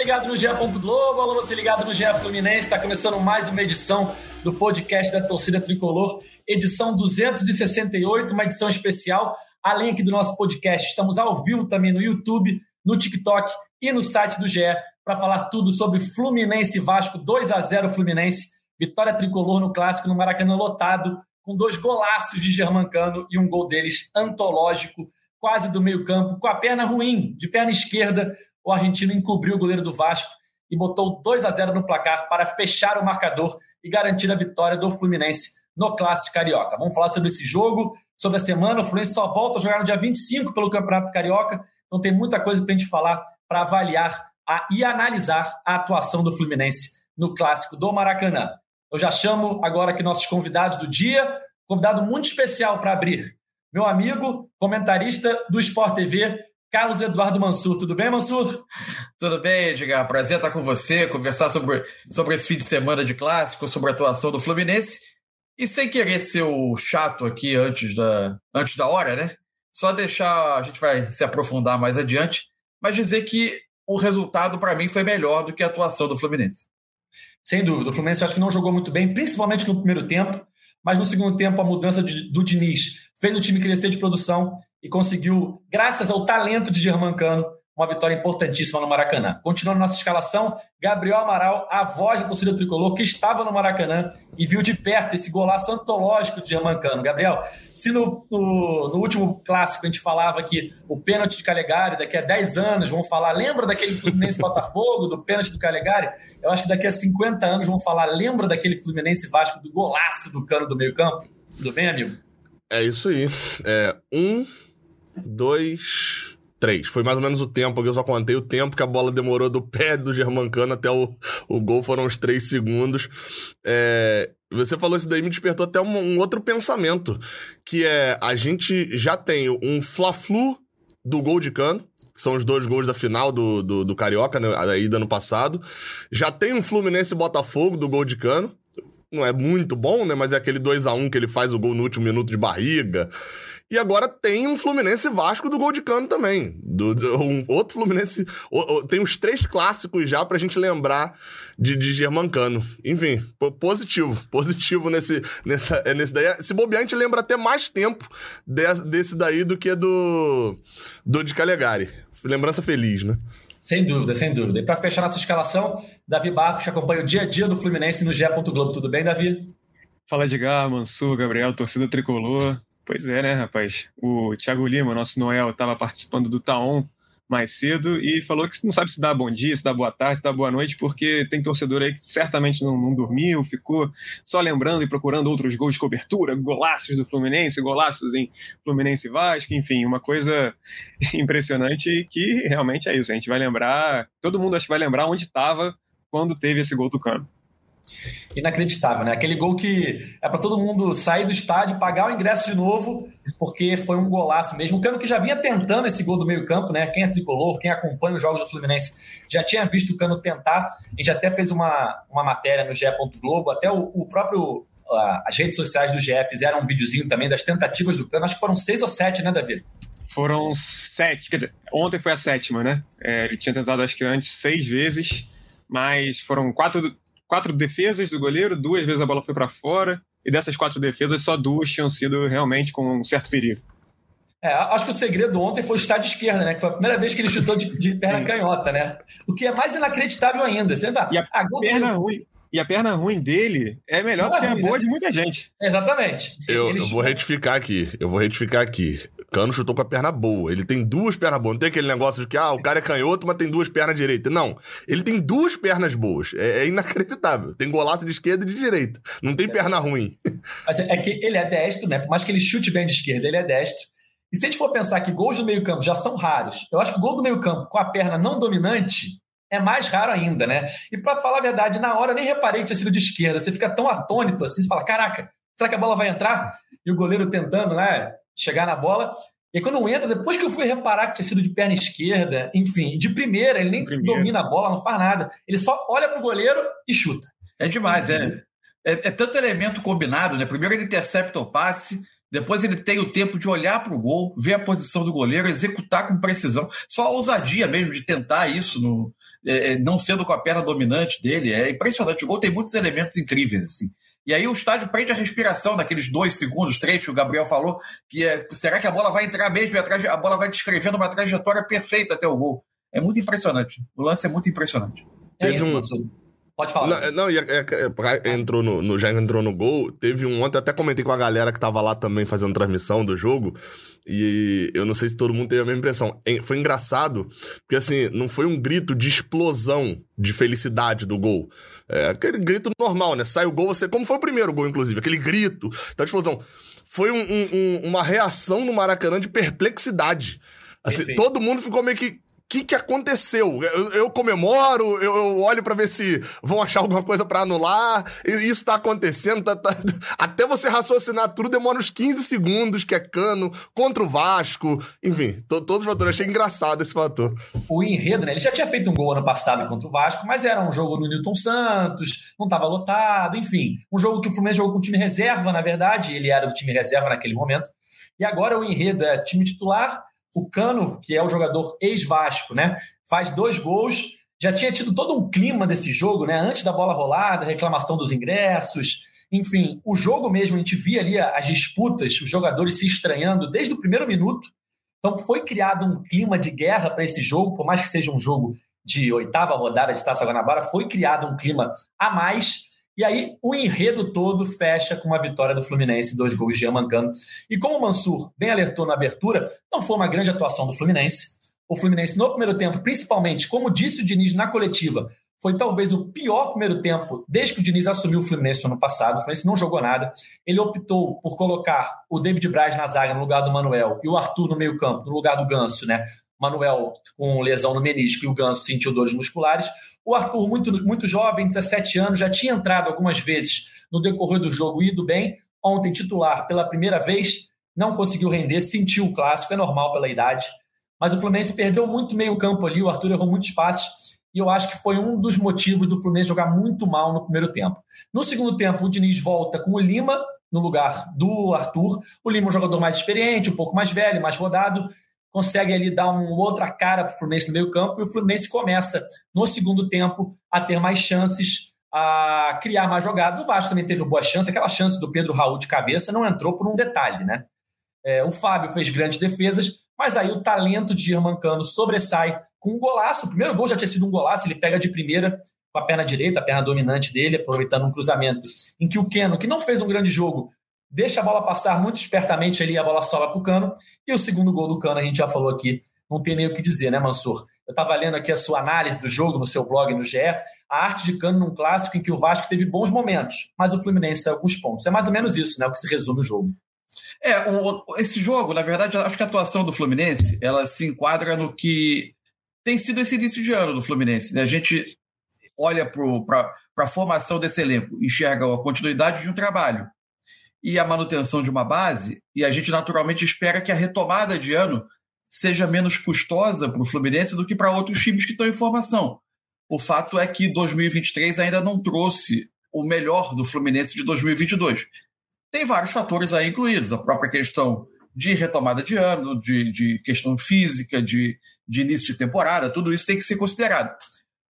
ligado no GE. Globo, alô você ligado no GE Fluminense. Está começando mais uma edição do podcast da Torcida Tricolor, edição 268, uma edição especial. Além aqui do nosso podcast, estamos ao vivo também no YouTube, no TikTok e no site do GE para falar tudo sobre Fluminense Vasco, 2 a 0 Fluminense, vitória tricolor no clássico no Maracanã lotado, com dois golaços de Germancano e um gol deles antológico, quase do meio-campo, com a perna ruim, de perna esquerda, o argentino encobriu o goleiro do Vasco e botou 2 a 0 no placar para fechar o marcador e garantir a vitória do Fluminense no Clássico Carioca. Vamos falar sobre esse jogo, sobre a semana. O Fluminense só volta a jogar no dia 25 pelo Campeonato Carioca, então tem muita coisa para a gente falar para avaliar a, e analisar a atuação do Fluminense no Clássico do Maracanã. Eu já chamo agora aqui nossos convidados do dia, convidado muito especial para abrir. Meu amigo, comentarista do Sport TV, Carlos Eduardo Mansur. Tudo bem, Mansur? Tudo bem, Edgar. Prazer estar com você, conversar sobre, sobre esse fim de semana de clássico, sobre a atuação do Fluminense. E sem querer ser o chato aqui antes da, antes da hora, né? Só deixar, a gente vai se aprofundar mais adiante, mas dizer que o resultado para mim foi melhor do que a atuação do Fluminense. Sem dúvida, o Fluminense acho que não jogou muito bem, principalmente no primeiro tempo, mas no segundo tempo a mudança de, do Diniz fez o time crescer de produção e conseguiu, graças ao talento de Germancano, uma vitória importantíssima no Maracanã. Continuando nossa escalação, Gabriel Amaral, a voz da torcida tricolor, que estava no Maracanã e viu de perto esse golaço antológico de Germancano. Gabriel, se no, no, no, último clássico a gente falava que o pênalti de Calegari, daqui a 10 anos vão falar, lembra daquele Fluminense Botafogo, do pênalti do Calegari? Eu acho que daqui a 50 anos vão falar, lembra daquele Fluminense Vasco, do golaço do cano do meio campo? Tudo bem, amigo? É isso aí. É, um, dois, três. Foi mais ou menos o tempo, que eu só contei o tempo que a bola demorou do pé do Germancano até o, o gol, foram uns três segundos. É, você falou isso daí, me despertou até um, um, outro pensamento, que é, a gente já tem um Fla-Flu do gol de cano, são os dois gols da final do, do, do Carioca, né, ida ano passado. Já tem um Fluminense Botafogo do gol de cano, não é muito bom, né? Mas é aquele 2 a 1 que ele faz o gol no último minuto de barriga. E agora tem um Fluminense Vasco do gol de cano também. Do, do um outro Fluminense. O, o, tem uns três clássicos já pra gente lembrar de, de Germancano. Enfim, positivo. Positivo nesse, nessa, é nesse daí. Se bobear, a gente lembra até mais tempo de, desse daí do que do, do de Calegari. Lembrança feliz, né? Sem dúvida, sem dúvida. E para fechar nossa escalação, Davi Barcos acompanha o dia a dia do Fluminense no GE. Globo. Tudo bem, Davi? Fala Edgar, Mansur, Gabriel, torcida tricolor. Pois é, né, rapaz? O Thiago Lima, nosso Noel, estava participando do Taon mais cedo e falou que não sabe se dá bom dia, se dá boa tarde, se dá boa noite, porque tem torcedor aí que certamente não, não dormiu, ficou só lembrando e procurando outros gols de cobertura, golaços do Fluminense, golaços em Fluminense e Vasco, enfim, uma coisa impressionante que realmente é isso. A gente vai lembrar, todo mundo acho que vai lembrar onde estava quando teve esse gol do Cano inacreditável, né? Aquele gol que é para todo mundo sair do estádio, pagar o ingresso de novo, porque foi um golaço mesmo. O Cano que já vinha tentando esse gol do meio-campo, né? Quem é tricolor, quem acompanha os jogos do Fluminense, já tinha visto o Cano tentar. A gente até fez uma, uma matéria no GE. Globo, até o, o próprio. as redes sociais do GE fizeram um videozinho também das tentativas do Cano. Acho que foram seis ou sete, né, Davi? Foram sete. Quer dizer, ontem foi a sétima, né? É, ele tinha tentado, acho que antes, seis vezes mas foram quatro, quatro defesas do goleiro, duas vezes a bola foi para fora, e dessas quatro defesas, só duas tinham sido realmente com um certo perigo. É, acho que o segredo ontem foi o estádio esquerda, né? Que foi a primeira vez que ele chutou de, de perna canhota, né? O que é mais inacreditável ainda. Você vai, e a, a perna ruim. E a perna ruim dele é melhor do que a boa né? de muita gente. Exatamente. Eu, eu vou retificar aqui. Eu vou retificar aqui. Cano chutou com a perna boa. Ele tem duas pernas boas. Não tem aquele negócio de que, ah, o cara é canhoto, mas tem duas pernas direitas. Não. Ele tem duas pernas boas. É, é inacreditável. Tem golaço de esquerda e de direita. Não tem é. perna ruim. Mas é que ele é destro, né? Por mais que ele chute bem de esquerda, ele é destro. E se a gente for pensar que gols do meio-campo já são raros, eu acho que o gol do meio-campo com a perna não dominante é mais raro ainda, né? E para falar a verdade, na hora eu nem reparei que tinha sido de esquerda. Você fica tão atônito assim, você fala: caraca, será que a bola vai entrar? E o goleiro tentando, né? Chegar na bola. E quando entra, depois que eu fui reparar que tinha sido de perna esquerda, enfim, de primeira, ele nem primeira. domina a bola, não faz nada. Ele só olha pro goleiro e chuta. É demais, é. É, é tanto elemento combinado, né? Primeiro ele intercepta o passe, depois ele tem o tempo de olhar para o gol, ver a posição do goleiro, executar com precisão. Só a ousadia mesmo de tentar isso no, é, é, não sendo com a perna dominante dele. É impressionante. O gol tem muitos elementos incríveis, assim. E aí o estádio prende a respiração naqueles dois segundos, três que o Gabriel falou, que é, será que a bola vai entrar mesmo? A, bola vai descrevendo uma trajetória perfeita até o gol. É muito impressionante. O lance é muito impressionante. É Teve isso, um... Pode falar. Não, não é, é, é, entrou no, no, já entrou no gol. Teve um ontem, até comentei com a galera que tava lá também fazendo transmissão do jogo. E eu não sei se todo mundo teve a mesma impressão. Foi engraçado, porque assim, não foi um grito de explosão de felicidade do gol. É aquele grito normal, né? Sai o gol, você. Como foi o primeiro gol, inclusive, aquele grito da explosão. Foi um, um, uma reação no Maracanã de perplexidade. Assim, todo mundo ficou meio que que, que aconteceu? Eu, eu comemoro, eu, eu olho para ver se vão achar alguma coisa para anular. Isso tá acontecendo. Tá, tá... Até você raciocinar tudo demora uns 15 segundos, que é cano, contra o Vasco. Enfim, to, todos os fatores. Achei engraçado esse fator. O enredo, né? Ele já tinha feito um gol ano passado contra o Vasco, mas era um jogo no Newton Santos, não estava lotado, enfim. Um jogo que o Fluminense jogou com time reserva, na verdade. Ele era do time reserva naquele momento. E agora o enredo é time titular o Cano, que é o jogador ex-Vasco, né? Faz dois gols. Já tinha tido todo um clima desse jogo, né? Antes da bola rolada, reclamação dos ingressos. Enfim, o jogo mesmo, a gente via ali as disputas, os jogadores se estranhando desde o primeiro minuto. Então foi criado um clima de guerra para esse jogo, por mais que seja um jogo de oitava rodada de Taça Guanabara, foi criado um clima a mais e aí o enredo todo fecha com uma vitória do Fluminense, dois gols de Amancano. E como o Mansur bem alertou na abertura, não foi uma grande atuação do Fluminense. O Fluminense no primeiro tempo, principalmente, como disse o Diniz na coletiva, foi talvez o pior primeiro tempo desde que o Diniz assumiu o Fluminense no ano passado. O Fluminense não jogou nada. Ele optou por colocar o David Braz na zaga no lugar do Manuel e o Arthur no meio-campo no lugar do Ganso, né? Manuel com lesão no menisco e o Ganso sentiu dores musculares. O Arthur, muito, muito jovem, 17 anos, já tinha entrado algumas vezes no decorrer do jogo, ido bem. Ontem, titular pela primeira vez, não conseguiu render, sentiu o clássico, é normal pela idade. Mas o Fluminense perdeu muito meio campo ali, o Arthur errou muitos passes, e eu acho que foi um dos motivos do Fluminense jogar muito mal no primeiro tempo. No segundo tempo, o Diniz volta com o Lima no lugar do Arthur. O Lima é um jogador mais experiente, um pouco mais velho, mais rodado, consegue ali dar uma outra cara para o Fluminense no meio campo e o Fluminense começa, no segundo tempo, a ter mais chances, a criar mais jogadas. O Vasco também teve boa chance, aquela chance do Pedro Raul de cabeça não entrou por um detalhe, né? É, o Fábio fez grandes defesas, mas aí o talento de Germancano sobressai com um golaço. O primeiro gol já tinha sido um golaço, ele pega de primeira com a perna direita, a perna dominante dele, aproveitando um cruzamento em que o Keno, que não fez um grande jogo, deixa a bola passar muito espertamente ali, a bola sola para o Cano. E o segundo gol do Cano, a gente já falou aqui, não tem nem o que dizer, né, Mansur? Eu estava lendo aqui a sua análise do jogo no seu blog no GE, a arte de Cano num clássico em que o Vasco teve bons momentos, mas o Fluminense saiu os pontos. É mais ou menos isso, né, o que se resume o jogo. É, o, esse jogo, na verdade, acho que a atuação do Fluminense, ela se enquadra no que tem sido esse início de ano do Fluminense. Né? A gente olha para a formação desse elenco, enxerga a continuidade de um trabalho e a manutenção de uma base, e a gente naturalmente espera que a retomada de ano seja menos custosa para o Fluminense do que para outros times que estão em formação. O fato é que 2023 ainda não trouxe o melhor do Fluminense de 2022. Tem vários fatores aí incluídos, a própria questão de retomada de ano, de, de questão física, de, de início de temporada, tudo isso tem que ser considerado.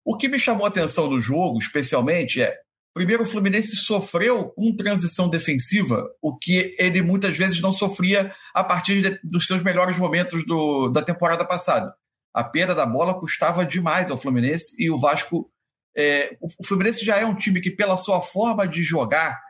O que me chamou a atenção no jogo, especialmente, é Primeiro, o Fluminense sofreu com transição defensiva, o que ele muitas vezes não sofria a partir de, dos seus melhores momentos do, da temporada passada. A perda da bola custava demais ao Fluminense e o Vasco. É, o Fluminense já é um time que, pela sua forma de jogar,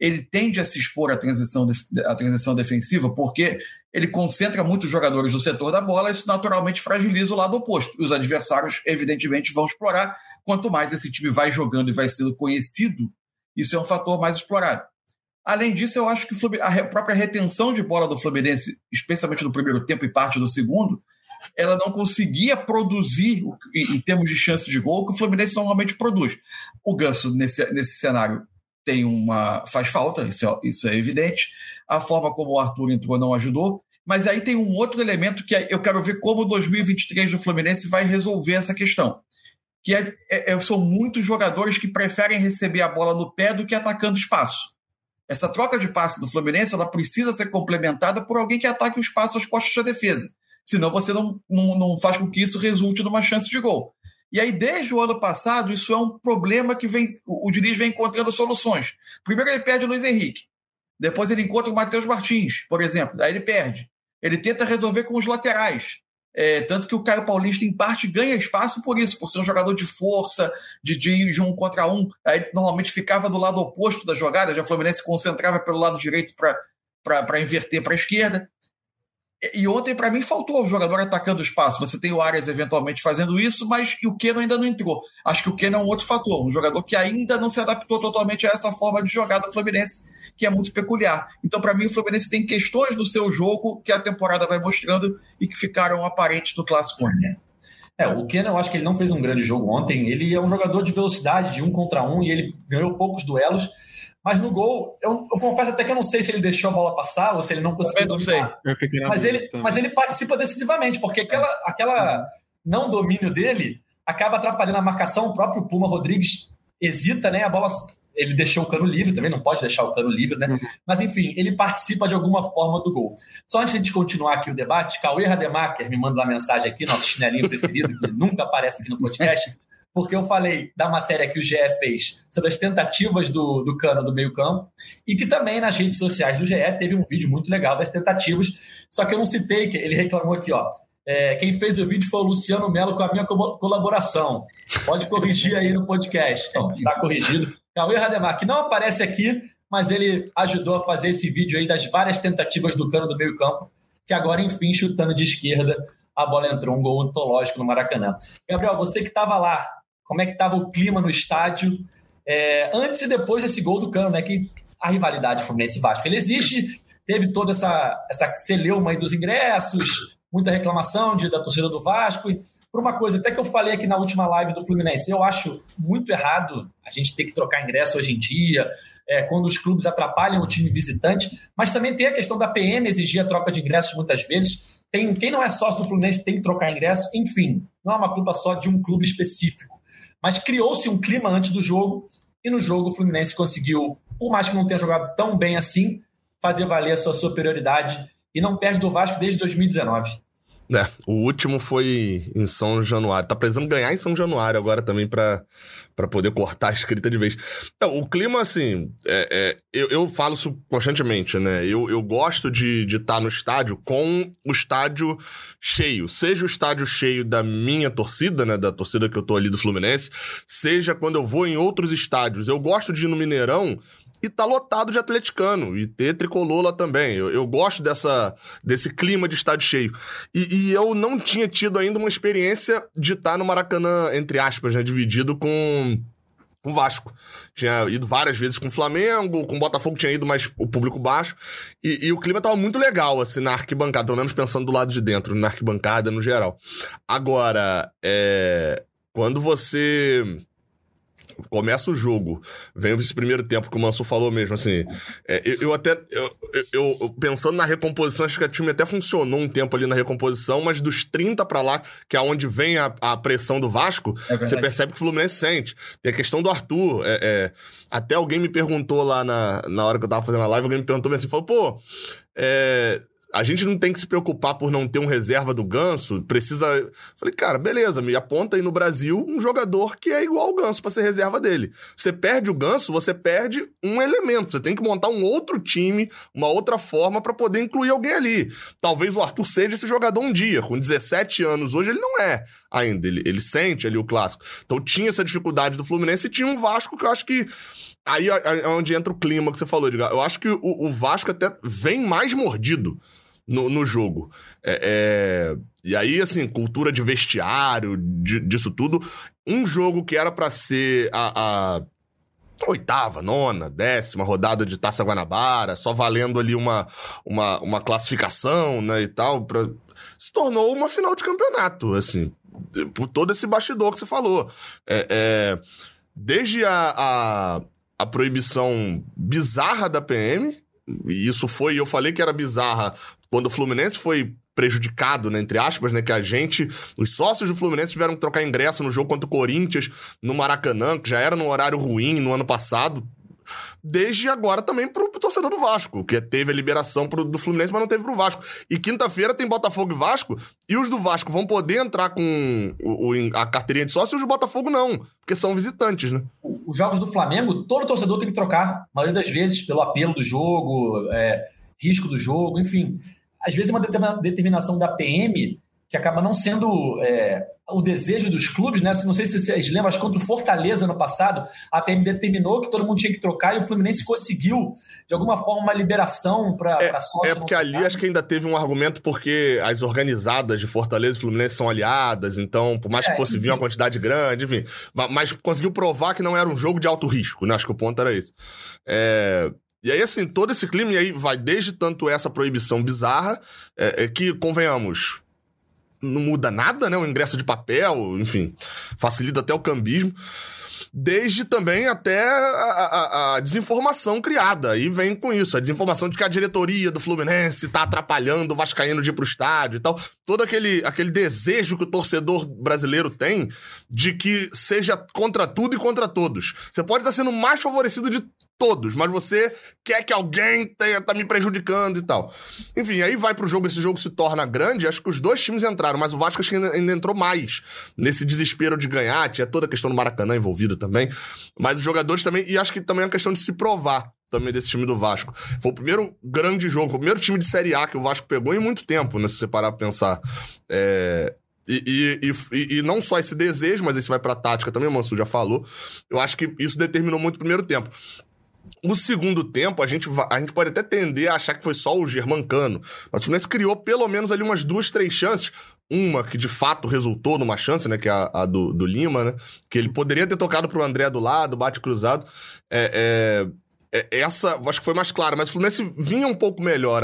ele tende a se expor à transição, à transição defensiva, porque ele concentra muitos jogadores no setor da bola, isso naturalmente fragiliza o lado oposto. E os adversários, evidentemente, vão explorar quanto mais esse time vai jogando e vai sendo conhecido, isso é um fator mais explorado. Além disso, eu acho que a própria retenção de bola do Fluminense, especialmente no primeiro tempo e parte do segundo, ela não conseguia produzir, em termos de chance de gol, que o Fluminense normalmente produz. O Ganso, nesse, nesse cenário, tem uma faz falta, isso é, isso é evidente. A forma como o Arthur entrou não ajudou. Mas aí tem um outro elemento que é, eu quero ver como o 2023 do Fluminense vai resolver essa questão que é, é, é, são muitos jogadores que preferem receber a bola no pé do que atacando espaço. Essa troca de passe do Fluminense ela precisa ser complementada por alguém que ataque o espaço às costas da defesa. Senão você não, não, não faz com que isso resulte numa chance de gol. E aí, desde o ano passado, isso é um problema que vem, o, o Diniz vem encontrando soluções. Primeiro ele perde o Luiz Henrique. Depois ele encontra o Matheus Martins, por exemplo. Aí ele perde. Ele tenta resolver com os laterais. É, tanto que o Caio Paulista, em parte, ganha espaço por isso, por ser um jogador de força, de, de, um contra um. Aí normalmente ficava do lado oposto da jogada, já o Fluminense se concentrava pelo lado direito para inverter para a esquerda. E ontem, para mim, faltou o jogador atacando o espaço. Você tem o Arias eventualmente fazendo isso, mas o Keno ainda não entrou. Acho que o Keno é um outro fator, um jogador que ainda não se adaptou totalmente a essa forma de jogada do Fluminense, que é muito peculiar. Então, para mim, o Fluminense tem questões do seu jogo que a temporada vai mostrando e que ficaram aparentes do clássico. É, o Keno, eu acho que ele não fez um grande jogo ontem. Ele é um jogador de velocidade, de um contra um, e ele ganhou poucos duelos mas no gol, eu, eu, confesso até que eu não sei se ele deixou a bola passar ou se ele não conseguiu. Eu não sei. Mas ele, mas ele participa decisivamente, porque aquela, aquela não domínio dele acaba atrapalhando a marcação. O próprio Puma Rodrigues hesita, né? A bola. Ele deixou o cano livre também, não pode deixar o cano livre, né? Uhum. Mas enfim, ele participa de alguma forma do gol. Só antes de continuar aqui o debate, Cauê Rademacher me manda uma mensagem aqui, nosso chinelinho preferido, que nunca aparece aqui no podcast porque eu falei da matéria que o GE fez sobre as tentativas do, do Cano do meio-campo e que também nas redes sociais do GE teve um vídeo muito legal das tentativas, só que eu não citei, que ele reclamou aqui, ó. É, quem fez o vídeo foi o Luciano Melo com a minha colaboração. Pode corrigir aí no podcast. Então, está corrigido. Cauê Rademar, que não aparece aqui, mas ele ajudou a fazer esse vídeo aí das várias tentativas do cano do meio-campo, que agora, enfim, chutando de esquerda, a bola entrou, um gol antológico no Maracanã. Gabriel, você que estava lá, como é que estava o clima no estádio é, antes e depois desse gol do Cano, né? Que a rivalidade Fluminense-Vasco, ele existe, teve toda essa, essa celeuma aí dos ingressos, muita reclamação de, da torcida do Vasco, e por uma coisa, até que eu falei aqui na última live do Fluminense, eu acho muito errado a gente ter que trocar ingresso hoje em dia, é, quando os clubes atrapalham o time visitante, mas também tem a questão da PM exigir a troca de ingressos muitas vezes. Tem, quem não é sócio do Fluminense tem que trocar ingresso, enfim, não é uma culpa só de um clube específico. Mas criou-se um clima antes do jogo e no jogo o Fluminense conseguiu, por mais que não tenha jogado tão bem assim, fazer valer a sua superioridade e não perde do Vasco desde 2019. É, o último foi em São Januário. Tá precisando ganhar em São Januário agora também para poder cortar a escrita de vez. Então, o clima, assim, é, é, eu, eu falo isso constantemente, né? Eu, eu gosto de estar tá no estádio com o estádio cheio. Seja o estádio cheio da minha torcida, né? Da torcida que eu tô ali do Fluminense, seja quando eu vou em outros estádios. Eu gosto de ir no Mineirão e tá lotado de atleticano, e ter tricolor lá também. Eu, eu gosto dessa, desse clima de estádio cheio. E, e, eu não tinha tido ainda uma experiência de estar no Maracanã, entre aspas, né, dividido com com o Vasco. Tinha ido várias vezes com o Flamengo, com o Botafogo tinha ido mais o público baixo. E, e, o clima tava muito legal, assim, na arquibancada, pelo menos pensando do lado de dentro, na arquibancada no geral. Agora, é, quando você começa o jogo, vem esse primeiro tempo que o Manso falou mesmo, assim, é, eu, eu, até, eu, eu, pensando na recomposição, acho que a time até funcionou um tempo ali na recomposição, mas dos 30 para lá, que é onde vem a, a pressão do Vasco, é você percebe que o Fluminense sente. Tem a questão do Arthur, é, é, até alguém me perguntou lá na, na hora que eu tava fazendo a live, alguém me perguntou assim, falou, pô, é, a gente não tem que se preocupar por não ter um reserva do Ganso, precisa. Falei, cara, beleza, me aponta aí no Brasil um jogador que é igual ao Ganso para ser reserva dele. Você perde o Ganso, você perde um elemento. Você tem que montar um outro time, uma outra forma para poder incluir alguém ali. Talvez o Arthur seja esse jogador um dia, com 17 anos hoje ele não é ainda. Ele, ele sente ali o clássico. Então tinha essa dificuldade do Fluminense e tinha um Vasco que eu acho que Aí é onde entra o clima que você falou, Edgar. Eu acho que o, o Vasco até vem mais mordido no, no jogo. É, é, e aí, assim, cultura de vestiário, de, disso tudo. Um jogo que era para ser a, a oitava, nona, décima rodada de Taça Guanabara, só valendo ali uma, uma, uma classificação, né, e tal, pra... se tornou uma final de campeonato, assim, por todo esse bastidor que você falou. É, é... desde a, a, a proibição bizarra da PM, e isso foi, eu falei que era bizarra quando o Fluminense foi prejudicado, né, entre aspas, né, que a gente, os sócios do Fluminense tiveram que trocar ingresso no jogo contra o Corinthians, no Maracanã, que já era num horário ruim no ano passado, desde agora também pro, pro torcedor do Vasco, que teve a liberação pro, do Fluminense, mas não teve pro Vasco. E quinta-feira tem Botafogo e Vasco, e os do Vasco vão poder entrar com o, o, a carteirinha de sócio e os do Botafogo não, porque são visitantes, né? Os jogos do Flamengo, todo torcedor tem que trocar, a maioria das vezes, pelo apelo do jogo, é, risco do jogo, enfim. Às vezes uma determinação da PM que acaba não sendo é, o desejo dos clubes, né? Não sei se vocês lembram, mas contra o Fortaleza no passado, a PM determinou que todo mundo tinha que trocar e o Fluminense conseguiu, de alguma forma, uma liberação para é, É porque ali acho que ainda teve um argumento porque as organizadas de Fortaleza e Fluminense são aliadas, então, por mais que é, fosse vir uma quantidade grande, enfim. Mas, mas, conseguiu provar que não era um jogo de alto risco, né? Acho que o ponto era esse. É. E aí, assim, todo esse clima, e aí vai desde tanto essa proibição bizarra, é, é que, convenhamos, não muda nada, né? O ingresso de papel, enfim, facilita até o cambismo. Desde também até a, a, a, desinformação criada. E vem com isso, a desinformação de que a diretoria do Fluminense tá atrapalhando o Vascaíno de ir pro estádio e tal. Todo aquele, aquele desejo que o torcedor brasileiro tem de que seja contra tudo e contra todos. Você pode estar sendo mais favorecido de todos, mas você quer que alguém tenha, tá me prejudicando e tal. Enfim, aí vai pro jogo, esse jogo se torna grande, acho que os dois times entraram, mas o Vasco acho que ainda, ainda entrou mais nesse desespero de ganhar, tinha toda a questão do Maracanã envolvida também, mas os jogadores também, e acho que também é uma questão de se provar também desse time do Vasco. Foi o primeiro grande jogo, o primeiro time de Série A que o Vasco pegou em muito tempo, né, se você parar pra pensar. É... E, e, e, e, não só esse desejo, mas esse vai pra tática também, o Mansu já falou. Eu acho que isso determinou muito o primeiro tempo. O segundo tempo, a gente, a gente pode até tender a achar que foi só o Germancano. Mas o Fluminense criou pelo menos ali umas duas, três chances. Uma que de fato resultou numa chance, né? Que é a, a do, do, Lima, né? Que ele poderia ter tocado pro André do lado, bate cruzado. É, é, é, essa, acho que foi mais clara, mas o Fluminense vinha um pouco melhor.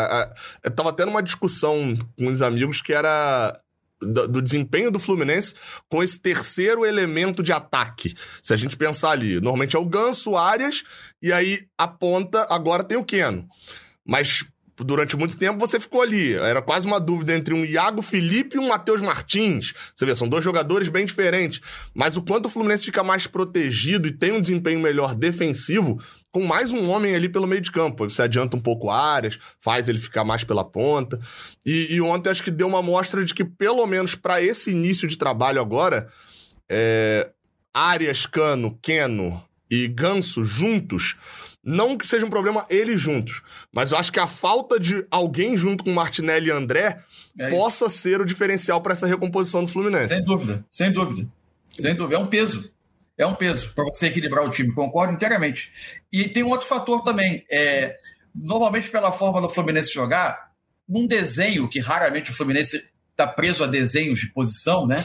Eu tava tendo uma discussão com os amigos que era do, do, desempenho do Fluminense com esse terceiro elemento de ataque. Se a gente pensar ali, normalmente é o Ganso, Arias, e aí a ponta agora tem o Keno. Mas durante muito tempo você ficou ali. Era quase uma dúvida entre um Iago Felipe e um Matheus Martins. Você vê, são dois jogadores bem diferentes. Mas o quanto o Fluminense fica mais protegido e tem um desempenho melhor defensivo, com mais um homem ali pelo meio de campo. Você adianta um pouco áreas, faz ele ficar mais pela ponta. E, e ontem acho que deu uma mostra de que, pelo menos para esse início de trabalho agora, é, Arias, Cano, Keno e Ganso juntos não que seja um problema eles juntos, mas eu acho que a falta de alguém junto com Martinelli e André é possa ser o diferencial para essa recomposição do Fluminense. Sem dúvida, sem dúvida. Sem dúvida. É um peso. É um peso para você equilibrar o time, concordo inteiramente. E tem um outro fator também. É, normalmente, pela forma do Fluminense jogar, num desenho que raramente o Fluminense está preso a desenhos de posição, né?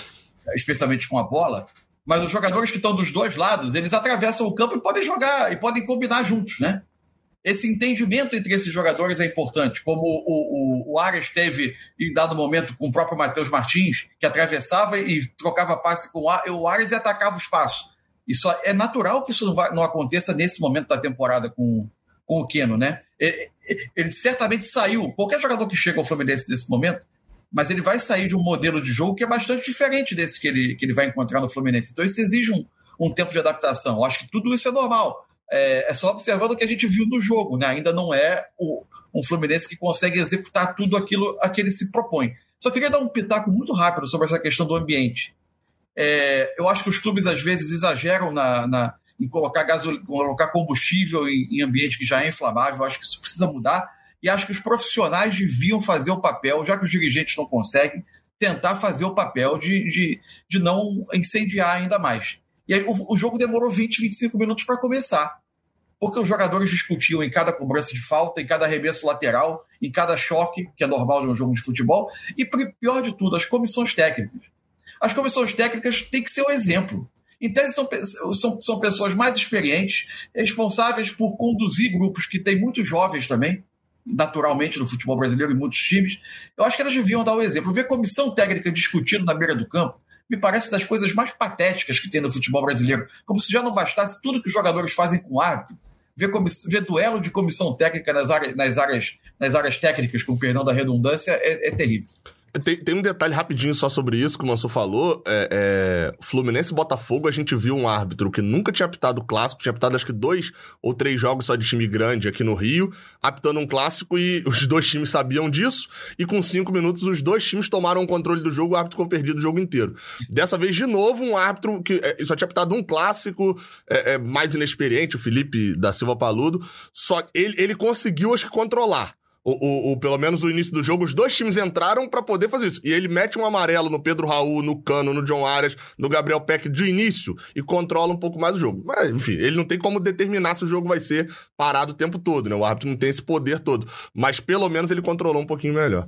Especialmente com a bola mas os jogadores que estão dos dois lados, eles atravessam o campo e podem jogar, e podem combinar juntos, né? Esse entendimento entre esses jogadores é importante, como o, o, o Arias teve em dado momento com o próprio Matheus Martins, que atravessava e trocava passe com o Arias e atacava o espaço. Isso é natural que isso não, vai, não aconteça nesse momento da temporada com, com o Keno, né? Ele, ele, certamente saiu. Qualquer jogador que chega ao Fluminense nesse momento mas ele vai sair de um modelo de jogo que é bastante diferente desse que ele, que ele vai encontrar no Fluminense. Então isso exige um, um tempo de adaptação. Eu acho que tudo isso é normal. É, é, só observando o que a gente viu no jogo. Né? Ainda não é o, um Fluminense que consegue executar tudo aquilo a que ele se propõe. Só queria dar um pitaco muito rápido sobre essa questão do ambiente. É, eu acho que os clubes às vezes exageram na, na em colocar, gasol... colocar combustível em, em ambiente que já é inflamável. Eu acho que isso precisa mudar e acho que os profissionais deviam fazer o papel, já que os dirigentes não conseguem, tentar fazer o papel de, de, de não incendiar ainda mais. E aí o, o jogo demorou 20, 25 minutos para começar. Porque os jogadores discutiam em cada cobrança de falta, em cada arremesso lateral, em cada choque, que é normal de um jogo de futebol, e pior de tudo, as comissões técnicas. As comissões técnicas têm que ser o um exemplo. Em tese, são, são, são pessoas mais experientes, responsáveis por conduzir grupos que têm muitos jovens também, naturalmente no futebol brasileiro e muitos times. Eu acho que elas deviam dar o um exemplo. Ver comissão técnica discutindo na beira do campo me parece das coisas mais patéticas que tem no futebol brasileiro. Como se já não bastasse tudo que os jogadores fazem com o árbitro. Ver, ver duelo de comissão técnica nas áreas, nas áreas, nas áreas técnicas, com perdão da redundância, é, é terrível. Tem, tem, um detalhe rapidinho só sobre isso que o Manso falou. É, é, Fluminense e Botafogo, a gente viu um árbitro que nunca tinha apitado clássico, tinha apitado acho que dois ou três jogos só de time grande aqui no Rio, apitando um clássico e os dois times sabiam disso. E com cinco minutos, os dois times tomaram o controle do jogo, o árbitro ficou perdido o jogo inteiro. Dessa vez, de novo, um árbitro que é, só tinha apitado um clássico, é, é, mais inexperiente, o Felipe da Silva Paludo, só ele, ele conseguiu, acho que, controlar. O, o, o, pelo menos o início do jogo, os dois times entraram para poder fazer isso. E ele mete um amarelo no Pedro Raul, no Cano, no John Arias, no Gabriel Peck de início e controla um pouco mais o jogo. Mas, enfim, ele não tem como determinar se o jogo vai ser parado o tempo todo, né? O árbitro não tem esse poder todo. Mas pelo menos ele controlou um pouquinho melhor.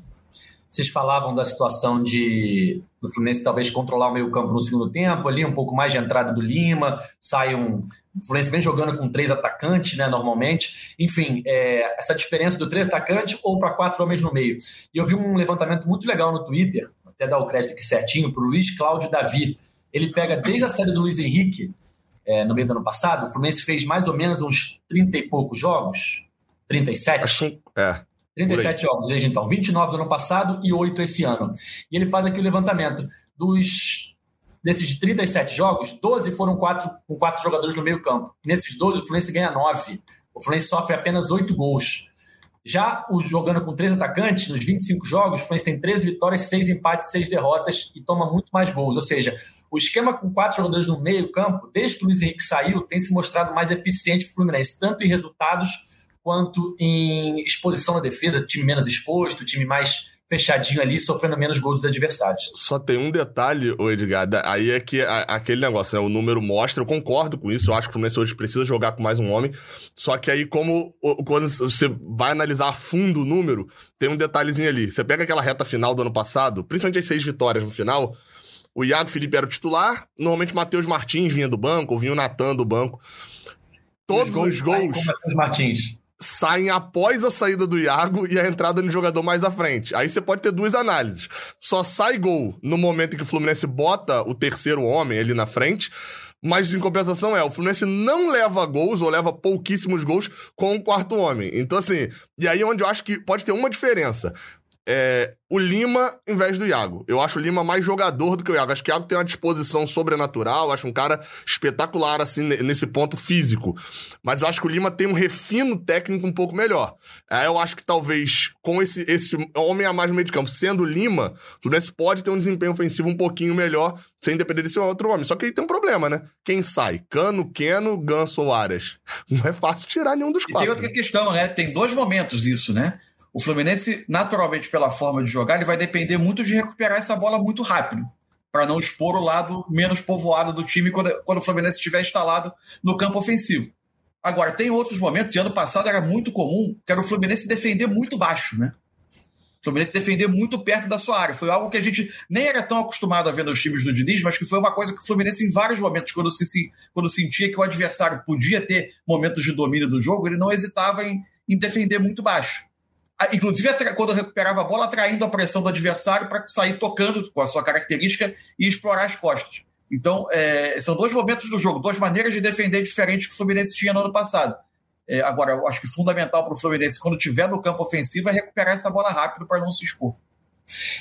Vocês falavam da situação de do Fluminense talvez controlar o meio-campo no segundo tempo, ali um pouco mais de entrada do Lima, sai um. O Fluminense vem jogando com três atacantes, né, normalmente. Enfim, é, essa diferença do três atacantes ou para quatro homens no meio. E eu vi um levantamento muito legal no Twitter, até dar o crédito aqui certinho, para o Luiz Cláudio Davi. Ele pega desde a série do Luiz Henrique, é, no meio do ano passado, o Fluminense fez mais ou menos uns 30 e poucos jogos. 37? Acho, é. 37 jogos, veja então, 29 do ano passado e 8 esse ano. E ele faz aqui o levantamento dos desses 37 jogos, 12 foram quatro, com quatro jogadores no meio campo. Nesses 12, o Fluminense ganha 9. O Fluminense sofre apenas 8 gols. Já o, jogando com três atacantes, nos 25 jogos, o Fluminense tem 13 vitórias, 6 empates, 6 derrotas e toma muito mais gols. Ou seja, o esquema com quatro jogadores no meio campo, desde que o Luiz Henrique saiu, tem se mostrado mais eficiente para o Fluminense, tanto em resultados quanto em exposição na defesa, time menos exposto, time mais fechadinho ali, sofrendo menos gols dos adversários. Só tem um detalhe, o Edgar, aí é que a, aquele negócio, né, o número mostra, eu concordo com isso, eu acho que o Fluminense hoje precisa jogar com mais um homem, só que aí como quando você vai analisar a fundo o número, tem um detalhezinho ali, você pega aquela reta final do ano passado, principalmente as seis vitórias no final, o Iago Felipe era o titular, normalmente Matheus Martins vinha do banco, ou vinha o Natan do banco, todos os gols... Os gols Martins saem após a saída do Iago e a entrada do jogador mais à frente. Aí você pode ter duas análises. Só sai gol no momento em que o Fluminense bota o terceiro homem ali na frente, mas em compensação é, o Fluminense não leva gols ou leva pouquíssimos gols com o quarto homem. Então, assim, e aí é onde eu acho que pode ter uma diferença é, o Lima em vez do Iago. Eu acho o Lima mais jogador do que o Iago. Acho que o Iago tem uma disposição sobrenatural, acho um cara espetacular, assim, nesse ponto físico. Mas eu acho que o Lima tem um refino técnico um pouco melhor. É, eu acho que talvez com esse, esse homem a mais no meio de campo, sendo o Lima, o Fluminense pode ter um desempenho ofensivo um pouquinho melhor, sem depender desse outro homem. Só que aí tem um problema, né? Quem sai? Cano, Keno, Ganso ou Arias? Não é fácil tirar nenhum dos e quatro. tem outra questão, né? Tem dois momentos isso, né? O Fluminense, naturalmente, pela forma de jogar, ele vai depender muito de recuperar essa bola muito rápido, para não expor o lado menos povoado do time quando, quando o Fluminense estiver instalado no campo ofensivo. Agora, tem outros momentos, e ano passado era muito comum, que era o Fluminense defender muito baixo, né? O Fluminense defender muito perto da sua área. Foi algo que a gente nem era tão acostumado a ver nos times do Diniz, mas que foi uma coisa que o Fluminense, em vários momentos, quando, se, quando sentia que o adversário podia ter momentos de domínio do jogo, ele não hesitava em, em defender muito baixo inclusive quando recuperava a bola, atraindo a pressão do adversário para sair tocando com a sua característica e explorar as costas. Então, é, são dois momentos do jogo, duas maneiras de defender diferentes que o Fluminense tinha no ano passado. É, agora, eu acho que fundamental para o Fluminense, quando tiver no campo ofensivo, é recuperar essa bola rápido para não se expor.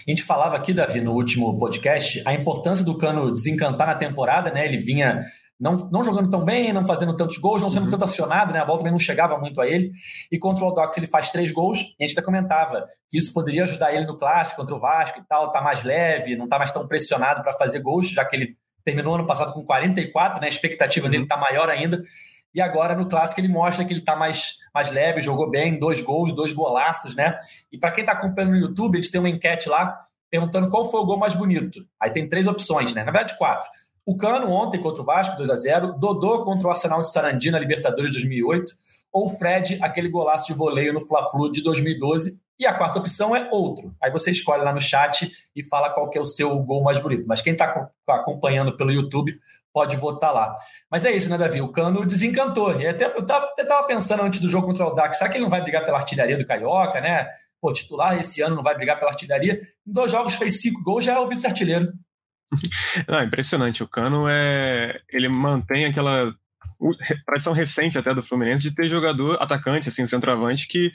A gente falava aqui, Davi, no último podcast, a importância do Cano desencantar na temporada, né? Ele vinha não, não jogando tão bem, não fazendo tantos gols, não sendo uhum. tanto acionado, né? A bola também não chegava muito a ele. E contra o Aldox ele faz três gols, e a gente até comentava que isso poderia ajudar ele no clássico contra o Vasco e tal, tá mais leve, não tá mais tão pressionado para fazer gols, já que ele terminou ano passado com 44, né? A expectativa uhum. dele tá maior ainda. E agora no clássico ele mostra que ele tá mais, mais leve, jogou bem, dois gols, dois golaços, né? E para quem tá acompanhando no YouTube, a gente tem uma enquete lá perguntando qual foi o gol mais bonito. Aí tem três opções, né? Na verdade, quatro. O Cano ontem contra o Vasco, 2 a 0 Dodô contra o Arsenal de Sarandi na Libertadores 2008. Ou Fred, aquele golaço de voleio no Fla-Flu de 2012. E a quarta opção é outro. Aí você escolhe lá no chat e fala qual que é o seu gol mais bonito. Mas quem está acompanhando pelo YouTube pode votar lá. Mas é isso, né, Davi? O Cano desencantou. E até, eu estava pensando antes do jogo contra o Dax, será que ele não vai brigar pela artilharia do Carioca, né? Pô, titular esse ano não vai brigar pela artilharia. Em dois jogos fez cinco gols, já é o vice-artilheiro. Não, é impressionante. O Cano é. Ele mantém aquela tradição recente até do Fluminense de ter jogador atacante, assim, centroavante, que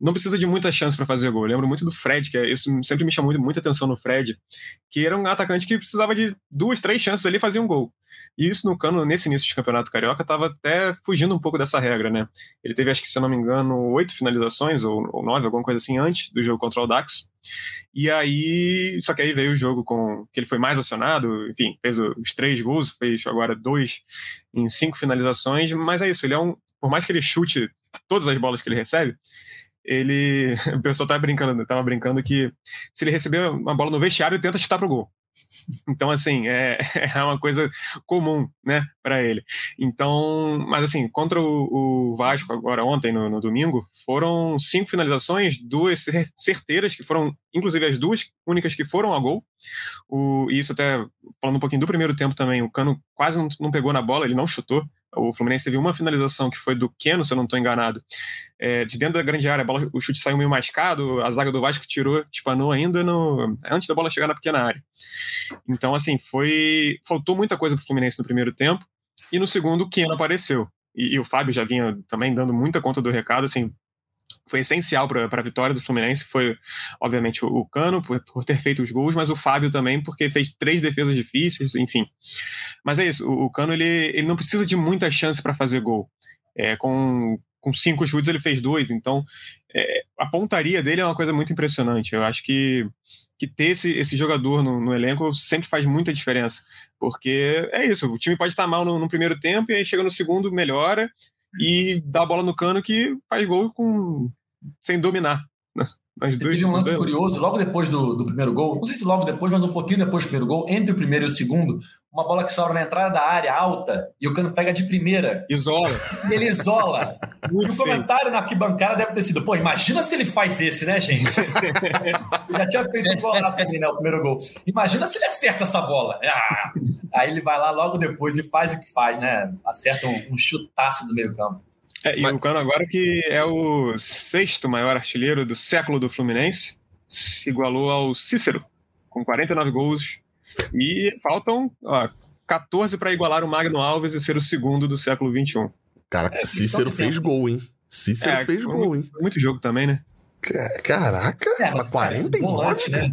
não precisa de muita chance para fazer gol. Eu lembro muito do Fred, que é, isso sempre me chamou muito, muita atenção no Fred, que era um atacante que precisava de duas, três chances ali e fazia um gol. E isso no Cano, nesse início de campeonato carioca, estava até fugindo um pouco dessa regra, né? Ele teve, acho que se eu não me engano, oito finalizações, ou, ou nove, alguma coisa assim, antes do jogo contra o Dax. E aí, só que aí veio o jogo com que ele foi mais acionado, enfim, fez os três gols, fez agora dois em cinco finalizações, mas é isso, ele é um, por mais que ele chute todas as bolas que ele recebe, ele, o pessoal tava brincando, tava brincando que se ele receber uma bola no vestiário, ele tenta chutar pro gol. Então, assim, é, é uma coisa comum, né, para ele. Então, mas assim, contra o, o Vasco, agora ontem, no, no, domingo, foram cinco finalizações, duas certeiras, que foram, inclusive, as duas únicas que foram a gol. O, e isso até, falando um pouquinho do primeiro tempo também, o Cano quase não, não pegou na bola, ele não chutou, o Fluminense teve uma finalização que foi do Keno, se eu não estou enganado, é, de dentro da grande área. Bola, o chute saiu meio mascado, a zaga do Vasco tirou, espanou ainda no, antes da bola chegar na pequena área. Então, assim, foi. Faltou muita coisa para o Fluminense no primeiro tempo, e no segundo o Keno apareceu. E, e, o Fábio já vinha também dando muita conta do recado, assim, foi essencial para a vitória do Fluminense foi, obviamente, o, Cano, por, por, ter feito os gols, mas o Fábio também, porque fez três defesas difíceis, enfim. Mas é isso, o, o Cano ele, ele não precisa de muita chance para fazer gol. É, com, com cinco chutes ele fez dois, então é, a pontaria dele é uma coisa muito impressionante. Eu acho que, que ter esse, esse jogador no, no elenco sempre faz muita diferença, porque é isso, o time pode estar mal no, no primeiro tempo e aí chega no segundo, melhora, e dá a bola no cano que faz gol com sem dominar. Mas Teve um lance curioso, logo depois do, do primeiro gol, não sei se logo depois, mas um pouquinho depois do primeiro gol, entre o primeiro e o segundo, uma bola que sobra na entrada da área alta e o Cano pega de primeira. Isola. E ele isola. e o comentário na arquibancada deve ter sido: pô, imagina se ele faz esse, né, gente? Já tinha feito um golaço ali, né? O primeiro gol. Imagina se ele acerta essa bola. Ah, aí ele vai lá logo depois e faz o que faz, né? Acerta um, um chutaço do meio-campo. É, e Mas... o Cano agora que é o sexto maior artilheiro do século do Fluminense, se igualou ao Cícero, com 49 gols. E faltam ó, 14 para igualar o Magno Alves e ser o segundo do século XXI. Caraca, é, Cícero fez tempo. gol, hein? Cícero é, fez gol, hein? Muito jogo também, né? Caraca, é, mas 49, volante, né?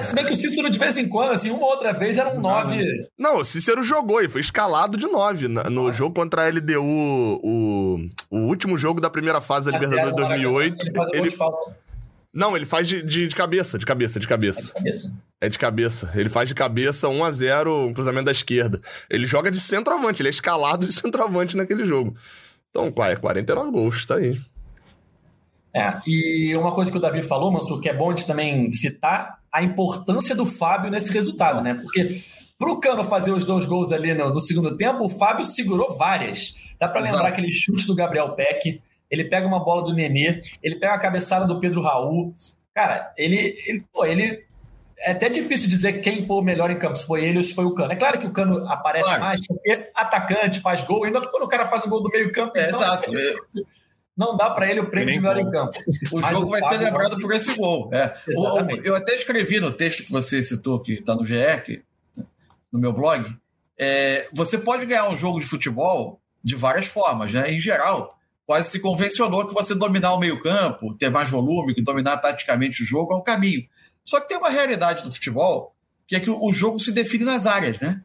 Se bem que o Cícero, de vez em quando, assim, uma outra vez era um 9. Não, o Cícero jogou e foi escalado de 9. No ah. jogo contra a LDU, o, o último jogo da primeira fase da Libertadores de 2008. Ele, ele... Não, ele faz de, de, de, cabeça, de cabeça, de cabeça. É de cabeça. É de cabeça. Ele faz de cabeça 1 a 0 um cruzamento da esquerda. Ele joga de centroavante, ele é escalado de centroavante naquele jogo. Então, qual é? 49 gols, tá aí. É, e uma coisa que o Davi falou, Mansur, que é bom de também citar, a importância do Fábio nesse resultado, né? Porque pro Cano fazer os dois gols ali no, no segundo tempo, o Fábio segurou várias. Dá para lembrar aquele chute do Gabriel Peck, ele pega uma bola do Nenê, ele pega a cabeçada do Pedro Raul. Cara, ele, ele, pô, ele é até difícil dizer quem foi o melhor em campo, se foi ele ou se foi o Cano. É claro que o Cano aparece claro. mais, porque atacante, faz gol, ainda quando o cara faz o gol do meio campo. É, então, exato. É não dá para ele o prêmio de melhor em campo. O Mas jogo o vai ser lembrado por esse gol. É. eu até escrevi no texto que você citou, que está no GE, no meu blog. É, você pode ganhar um jogo de futebol de várias formas, né? Em geral, quase se convencionou que você dominar o meio-campo, ter mais volume, que dominar taticamente o jogo é um caminho. Só que tem uma realidade do futebol, que é que o jogo se define nas áreas, né?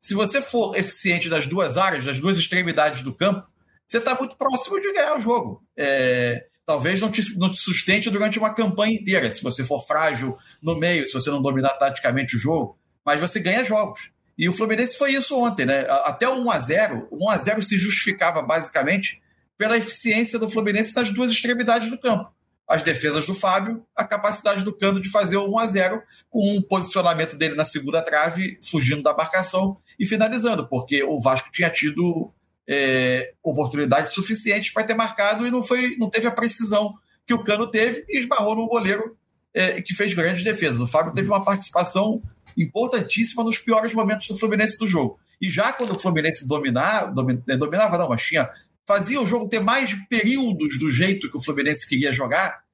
Se você for eficiente das duas áreas, das duas extremidades do campo, você está muito próximo de ganhar o jogo. É, talvez não te, não te sustente durante uma campanha inteira, se você for frágil no meio, se você não dominar taticamente o jogo, mas você ganha jogos. E o Fluminense foi isso ontem, né? Até o 1x0, o 1x0 se justificava basicamente pela eficiência do Fluminense nas duas extremidades do campo. As defesas do Fábio, a capacidade do Cano de fazer o 1x0 com um posicionamento dele na segunda trave, fugindo da marcação e finalizando, porque o Vasco tinha tido é, oportunidades suficientes para ter marcado e não, foi, não teve a precisão que o Cano teve e esbarrou num goleiro é, que fez grandes defesas. O Fábio teve uma participação importantíssima nos piores momentos do Fluminense do jogo. E já quando o Fluminense dominava, é, dominava não, mas tinha, fazia o jogo ter mais períodos do jeito que o Fluminense queria jogar,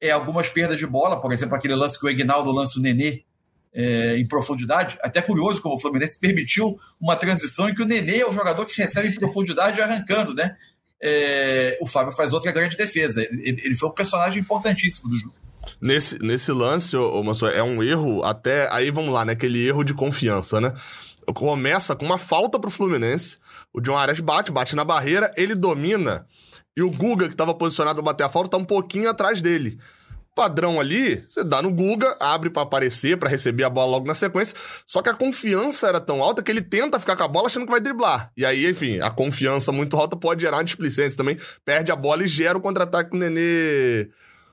é, algumas perdas de bola, por exemplo, aquele lance que o Egnaldo lança o Nenê é, em profundidade. Até curioso como o Fluminense permitiu uma transição em que o Nenê é o jogador que recebe em profundidade arrancando, né? é, o Fábio faz outra grande defesa. Ele, ele, foi um personagem importantíssimo do jogo. Nesse, nesse lance, ô, ô, é um erro até. Aí vamos lá, né? Aquele erro de confiança, né? Começa com uma falta pro Fluminense. O John Arias bate, bate na barreira, ele domina. E o Guga, que estava posicionado para bater a falta, tá um pouquinho atrás dele padrão ali, você dá no Guga, abre para aparecer, para receber a bola logo na sequência. Só que a confiança era tão alta que ele tenta ficar com a bola achando que vai driblar. E aí, enfim, a confiança muito alta pode gerar uma displicência também. Perde a bola e gera o contra-ataque com o Nenê.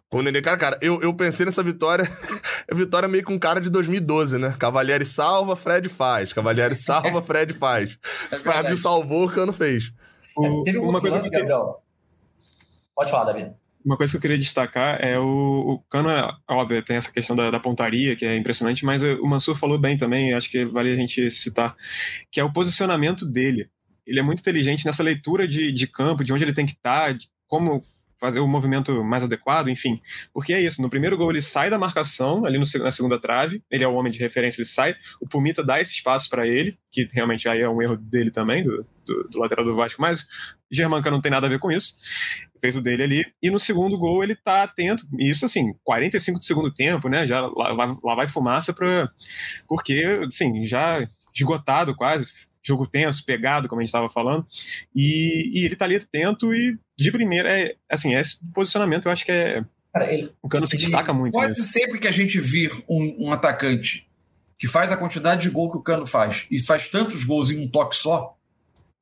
Com o Nenê, cara, cara, eu, eu pensei nessa vitória, a vitória meio com cara de 2012, né? Cavalieri salva, Fred faz. Cavalieri salva, Fred faz. É Fábio salvou, o Cano fez. O, Teve uma coisa que... Gabriel. Pode falar, Davi uma coisa que eu queria destacar é o, o Cano, é, óbvio, tem essa questão da, da, pontaria, que é impressionante, mas o Mansur falou bem também, acho que vale a gente citar, que é o posicionamento dele. Ele é muito inteligente nessa leitura de, de campo, de onde ele tem que estar, de como fazer o movimento mais adequado, enfim. Porque é isso, no primeiro gol ele sai da marcação, ali no, na segunda trave, ele é o homem de referência, ele sai, o Pumita dá esse espaço para ele, que realmente aí é um erro dele também, do, do, do lateral do Vasco, mas Germanca não tem nada a ver com isso, fez o dele ali, e no segundo gol ele tá atento, e isso assim, 45 do segundo tempo, né, já lá, lá vai fumaça pra, porque, assim, já esgotado quase, jogo tenso, pegado, como a gente estava falando, e, e, ele tá ali atento e de primeira, é, assim, esse posicionamento eu acho que é. O Cano se destaca muito. Quase sempre que a gente vir um, um, atacante que faz a quantidade de gol que o Cano faz e faz tantos gols em um toque só,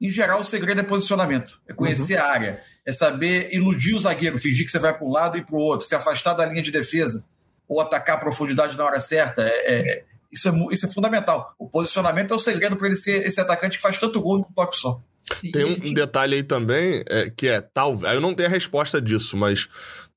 em geral o segredo é posicionamento, é conhecer uhum. a área, é saber iludir o zagueiro, fingir que você vai para um lado e para o outro, se afastar da linha de defesa ou atacar a profundidade na hora certa. É, é, isso, é, isso é fundamental. O posicionamento é o segredo para ele ser esse atacante que faz tanto gol em um toque só. Tem um, um detalhe aí também, é, que é, talvez, eu não tenho a resposta disso, mas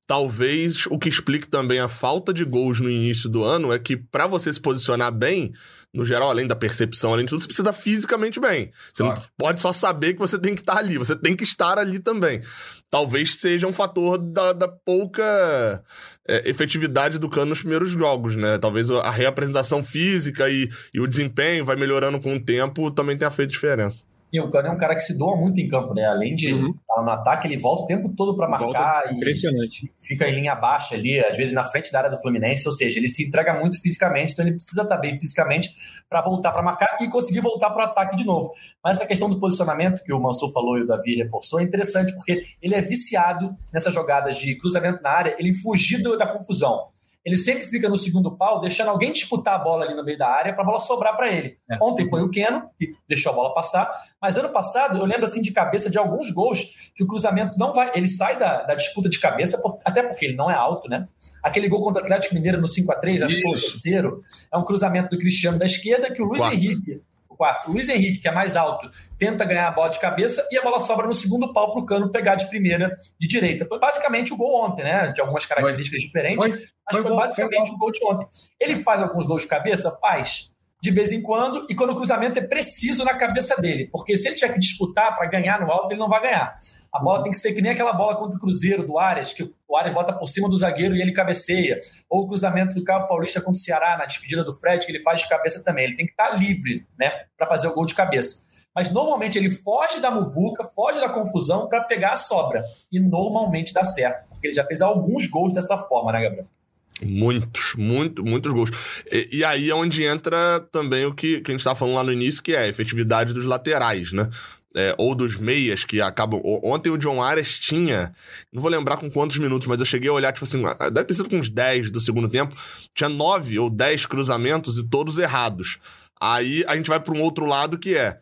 talvez o que explique também a falta de gols no início do ano é que para você se posicionar bem, no geral, além da percepção, além de tudo, você precisa fisicamente bem. Você claro. não pode só saber que você tem que estar ali, você tem que estar ali também. Talvez seja um fator da, da pouca é, efetividade do Cano nos primeiros jogos, né? Talvez a reapresentação física e, e o desempenho vai melhorando com o tempo também tenha feito diferença. E o Cano é um cara que se doa muito em campo, né? Além de uhum. estar no ataque, ele volta o tempo todo para marcar. impressionante. fica em linha baixa ali, às vezes na frente da área do Fluminense. Ou seja, ele se entrega muito fisicamente, então ele precisa estar bem fisicamente para voltar para marcar e conseguir voltar para o ataque de novo. Mas essa questão do posicionamento que o Mansur falou e o Davi reforçou é interessante porque ele é viciado nessas jogadas de cruzamento na área, ele fugido da confusão ele sempre fica no segundo pau, deixando alguém disputar a bola ali no meio da área para a bola sobrar para ele. É. Ontem foi o Keno, que deixou a bola passar, mas ano passado eu lembro assim de cabeça de alguns gols que o cruzamento não vai, ele sai da, da disputa de cabeça, por, até porque ele não é alto, né? Aquele gol contra o Atlético Mineiro no 5 a 3 acho que foi o terceiro, é um cruzamento do Cristiano da esquerda que o Luiz Quarto. Henrique quarto. Luiz Henrique, que é mais alto, tenta ganhar a bola de cabeça e a bola sobra no segundo pau para o Cano pegar de primeira de direita. Foi basicamente o gol ontem, né? De algumas características foi. diferentes, foi. mas foi, foi basicamente o gol de ontem. Ele faz alguns gols de cabeça? Faz de vez em quando, e quando o cruzamento é preciso na cabeça dele. Porque se ele tiver que disputar para ganhar no alto, ele não vai ganhar. A bola tem que ser que nem aquela bola contra o Cruzeiro do Arias, que o Arias bota por cima do zagueiro e ele cabeceia. Ou o cruzamento do Cabo Paulista contra o Ceará, na despedida do Fred, que ele faz de cabeça também. Ele tem que estar tá livre né, para fazer o gol de cabeça. Mas normalmente ele foge da muvuca, foge da confusão para pegar a sobra. E normalmente dá certo, porque ele já fez alguns gols dessa forma, né, Gabriel? Muitos, muito, muitos gols. E, e, aí é onde entra também o que, que a gente estava falando lá no início, que é a efetividade dos laterais, né? É, ou dos meias que acabam. Ontem o John Arias tinha. Não vou lembrar com quantos minutos, mas eu cheguei a olhar, tipo assim, ah, deve ter sido com uns 10 do segundo tempo. Tinha 9 ou 10 cruzamentos e todos errados. Aí a gente vai para um outro lado que é.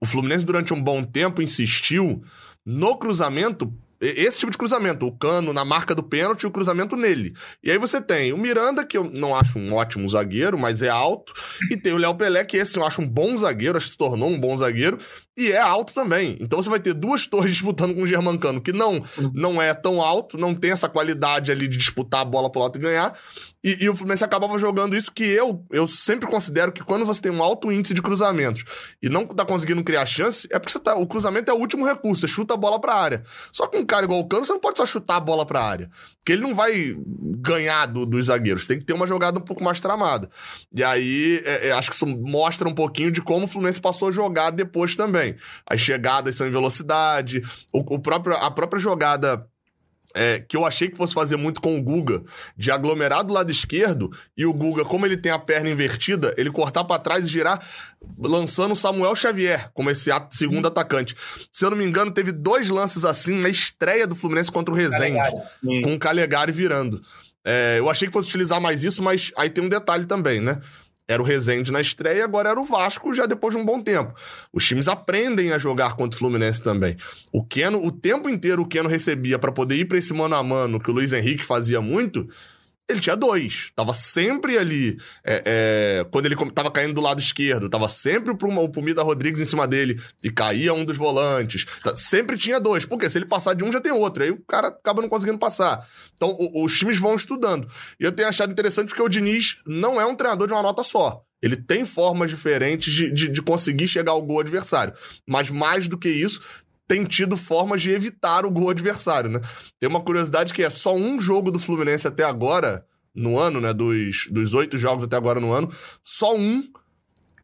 O Fluminense, durante um bom tempo, insistiu no cruzamento esse tipo de cruzamento, o cano na marca do pênalti e o cruzamento nele. E aí você tem o Miranda, que eu não acho um ótimo zagueiro, mas é alto, e tem o Léo Pelé, que esse eu acho um bom zagueiro, acho que se tornou um bom zagueiro, e é alto também. Então você vai ter duas torres disputando com o Germancano, que não, não é tão alto, não tem essa qualidade ali de disputar a bola pro alto e ganhar, e, e, o Fluminense acabava jogando isso que eu, eu sempre considero que quando você tem um alto índice de cruzamentos e não tá conseguindo criar chance, é porque tá, o cruzamento é o último recurso, você chuta a bola pra área. Só que um cara igual o Cano, você não pode só chutar a bola pra área. Porque ele não vai ganhar do, dos zagueiros. Tem que ter uma jogada um pouco mais tramada. E aí, é, é, acho que isso mostra um pouquinho de como o Fluminense passou a jogar depois também. As chegadas são em velocidade, o, o próprio, a própria jogada é, que eu achei que fosse fazer muito com o Guga, de aglomerar do lado esquerdo, e o Guga, como ele tem a perna invertida, ele cortar para trás e girar, lançando o Samuel Xavier como esse segundo atacante. Se eu não me engano, teve dois lances assim na estreia do Fluminense contra o Rezende, Calegari. com o Calegari virando. É, eu achei que fosse utilizar mais isso, mas aí tem um detalhe também, né? Era o Rezende na estreia, agora era o Vasco já depois de um bom tempo. Os times aprendem a jogar contra o Fluminense também. O Keno, o tempo inteiro o Keno recebia para poder ir para esse mano a mano que o Luiz Henrique fazia muito ele tinha dois. Tava sempre ali. É, é, quando ele tava caindo do lado esquerdo, tava sempre pro, o Pumita Rodrigues em cima dele e caía um dos volantes. Tá, sempre tinha dois. Porque se ele passar de um, já tem outro. Aí o cara acaba não conseguindo passar. Então o, os times vão estudando. E eu tenho achado interessante porque o Diniz não é um treinador de uma nota só. Ele tem formas diferentes de, de, de conseguir chegar ao gol adversário. Mas mais do que isso, tem tido formas de evitar o gol adversário, né? Tem uma curiosidade que é só um jogo do Fluminense até agora, no ano, né? Dos, dos oito jogos até agora no ano, só um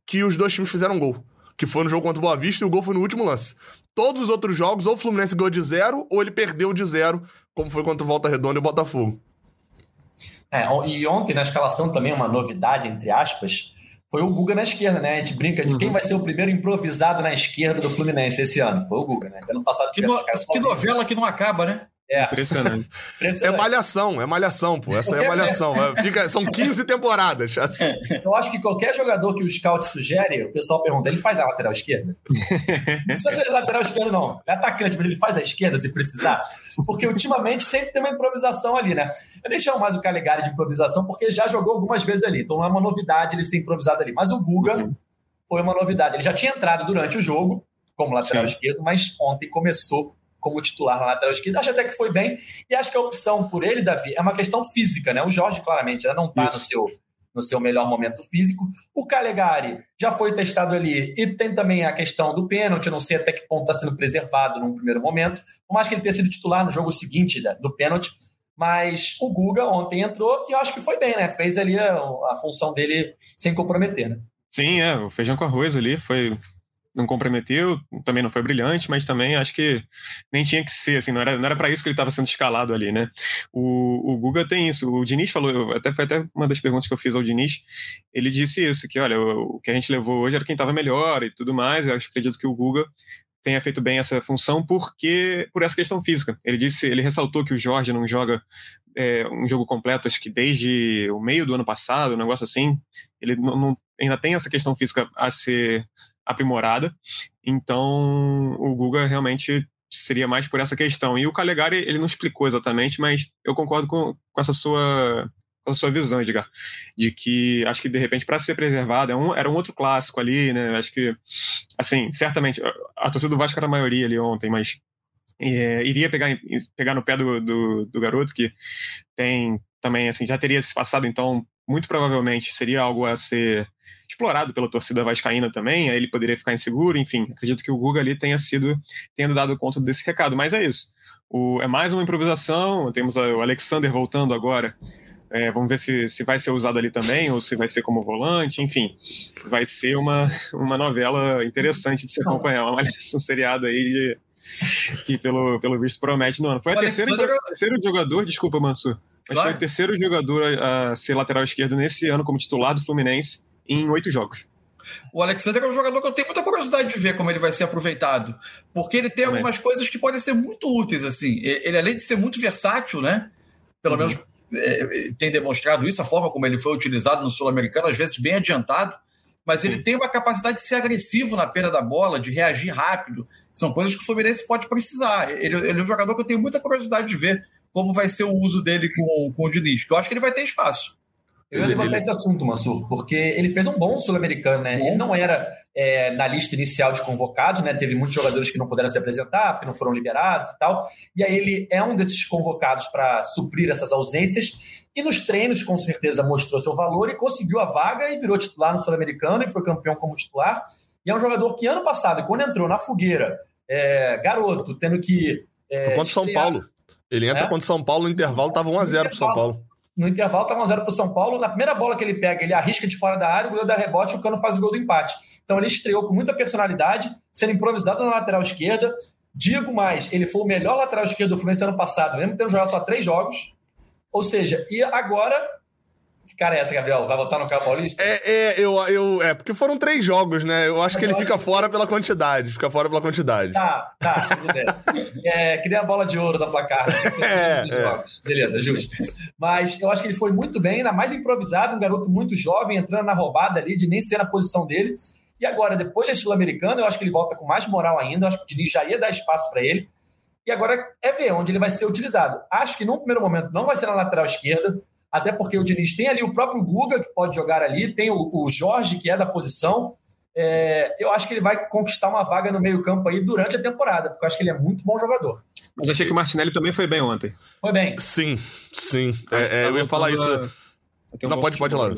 que os dois times fizeram gol. Que foi no jogo contra o Boa Vista e o gol foi no último lance. Todos os outros jogos, ou o Fluminense ganhou de zero, ou ele perdeu de zero, como foi contra o Volta Redonda e o Botafogo. É, e ontem na escalação também uma novidade, entre aspas, foi o Guga na esquerda, né? A gente brinca de quem uhum. vai ser o primeiro improvisado na esquerda do Fluminense esse ano. Foi o Guga, né? Ano passado que, no, que novela que não acaba, né? É. Impressionante. É malhação, é malhação, pô. Essa é malhação. É, fica, são 15 temporadas. Eu acho que qualquer jogador que o scout sugere, o pessoal pergunta: ele faz a lateral esquerda? Não precisa ser lateral esquerda, não. É atacante, mas ele faz a esquerda se precisar. Porque ultimamente sempre tem uma improvisação ali, né? Eu nem chamo mais o Calegari de improvisação, porque já jogou algumas vezes ali. Então não é uma novidade ele ser improvisado ali. Mas o Guga uhum. foi uma novidade. Ele já tinha entrado durante o jogo como lateral Sim. esquerdo, mas ontem começou como titular na lateral esquerda. Acho até que foi bem. E acho que a opção por ele, Davi, é uma questão física, né? O Jorge, claramente, já não está no seu, no seu melhor momento físico. O Calegari já foi testado ali. E tem também a questão do pênalti. Eu não sei até que ponto está sendo preservado num primeiro momento. Por mais que ele tenha sido titular no jogo seguinte do pênalti. Mas o Guga ontem entrou e eu acho que foi bem, né? Fez ali a, a função dele sem comprometer, né? Sim, é. O feijão com arroz ali foi não comprometeu, também não foi brilhante, mas também acho que nem tinha que ser, assim, não era, não era para isso que ele estava sendo escalado ali, né? O, o Guga tem isso, o Diniz falou, até foi até uma das perguntas que eu fiz ao Diniz, ele disse isso, que olha, o, o que a gente levou hoje era quem estava melhor e tudo mais, eu acredito que o Guga tenha feito bem essa função porque por essa questão física. Ele disse, ele ressaltou que o Jorge não joga é, um jogo completo, acho que desde o meio do ano passado, um negócio assim. Ele não, não, ainda tem essa questão física a ser aprimorada. Então, o Guga realmente seria mais por essa questão. E o Calegari, ele não explicou exatamente, mas eu concordo com, com essa sua com a sua visão, Edgar, de que acho que de repente para ser preservado é um, era um outro clássico ali, né? Acho que assim, certamente a torcida do Vasco era a maioria ali ontem, mas é, iria pegar, pegar no pé do, do, do, garoto que tem também assim já teria se passado, então muito provavelmente seria algo a ser explorado pela torcida vascaína também, aí ele poderia ficar inseguro, enfim, acredito que o Guga ali tenha sido, tenha dado conta desse recado, mas é isso. O, é mais uma improvisação, temos o Alexander voltando agora, é, vamos ver se, se vai ser usado ali também, ou se vai ser como volante, enfim. Vai ser uma, uma novela interessante de se acompanhar, uma malhação seriada aí de, que pelo, pelo visto promete no ano. Foi o a terceira, Alexander... terceiro jogador, desculpa, Mansur, mas claro. foi o terceiro jogador a, a, ser lateral esquerdo nesse ano como titular do Fluminense em oito jogos. O Alexander é um jogador que eu tenho muita curiosidade de ver como ele vai ser aproveitado, porque ele tem Também. algumas coisas que podem ser muito úteis, assim. Ele, além de ser muito versátil, né? Pelo uhum. menos é, tem demonstrado isso, a forma como ele foi utilizado no Sul-Americano, às vezes bem adiantado, mas ele Sim. tem uma capacidade de ser agressivo na perda da bola, de reagir rápido. São coisas que o Fluminense pode precisar. Ele, ele é um jogador que eu tenho muita curiosidade de ver como vai ser o uso dele com, com o Diniz, que eu acho que ele vai ter espaço. Eu ia levantar esse assunto, Mansur, porque ele fez um bom sul-americano, né? Ele não era é, na lista inicial de convocados, né? Teve muitos jogadores que não puderam se apresentar, porque não foram liberados e tal. E aí ele é um desses convocados para suprir essas ausências. E nos treinos, com certeza, mostrou seu valor e conseguiu a vaga e virou titular no Sul-Americano e foi campeão como titular. E é um jogador que ano passado, quando entrou na fogueira, é, garoto, tendo que. É, foi contra o São Paulo. Ele entra é? contra o São Paulo no intervalo, estava 1x0 para São Paulo. No intervalo estava 1x0 para o São Paulo. Na primeira bola que ele pega, ele arrisca de fora da área, o goleiro dá rebote e o Cano faz o gol do empate. Então ele estreou com muita personalidade, sendo improvisado na lateral esquerda. Digo mais, ele foi o melhor lateral esquerdo do Fluminense ano passado, mesmo tendo jogado só três jogos. Ou seja, e agora que cara é essa, Gabriel? Vai voltar no Campo Paulista? É, é, eu, eu, é, porque foram três jogos, né? Eu acho que ele fica fora pela quantidade. Fica fora pela quantidade. Tá, tá, tudo bem. É, que nem a bola de ouro da placar. É, é. Beleza, justo. Mas eu acho que ele foi muito bem, ainda mais improvisado, um garoto muito jovem, entrando na roubada ali, de nem ser na posição dele. E agora, depois da Sul-Americana, eu acho que ele volta com mais moral ainda. Eu acho que o Diniz já ia dar espaço para ele. E agora é ver onde ele vai ser utilizado. Acho que num primeiro momento não vai ser na lateral esquerda até porque o Diniz tem ali o próprio Guga, que pode jogar ali, tem o, o Jorge, que é da posição. É, eu acho que ele vai conquistar uma vaga no meio-campo aí durante a temporada, porque eu acho que ele é muito bom jogador. Mas achei que o Martinelli também foi bem ontem. Foi bem. Sim, sim. É, é, eu ia falar isso. Um não, pode, pode falar.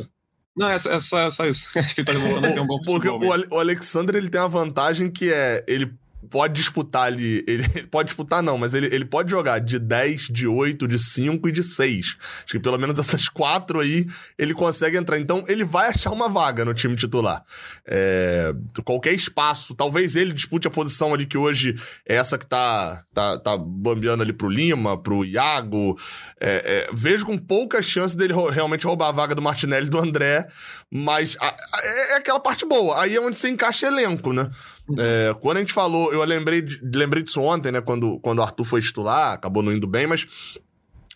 Não, é, só, é só isso. Acho que ele tá um bom Porque o, o Alexander ele tem uma vantagem que é ele pode disputar ali. Ele pode disputar, não, mas ele, ele pode jogar de 10, de 8, de 5 e de 6. Acho que pelo menos essas quatro aí ele consegue entrar. Então ele vai achar uma vaga no time titular. É, qualquer espaço, talvez ele dispute a posição ali que hoje é essa que tá, tá, tá bambeando ali pro Lima, pro Iago. É, é, vejo com poucas chances dele realmente roubar a vaga do Martinelli e do André, mas a, a, é aquela parte boa. Aí é onde você encaixa elenco, né? É, quando a gente falou, eu lembrei, lembrei disso ontem, né? Quando, quando o Arthur foi titular, acabou não indo bem, mas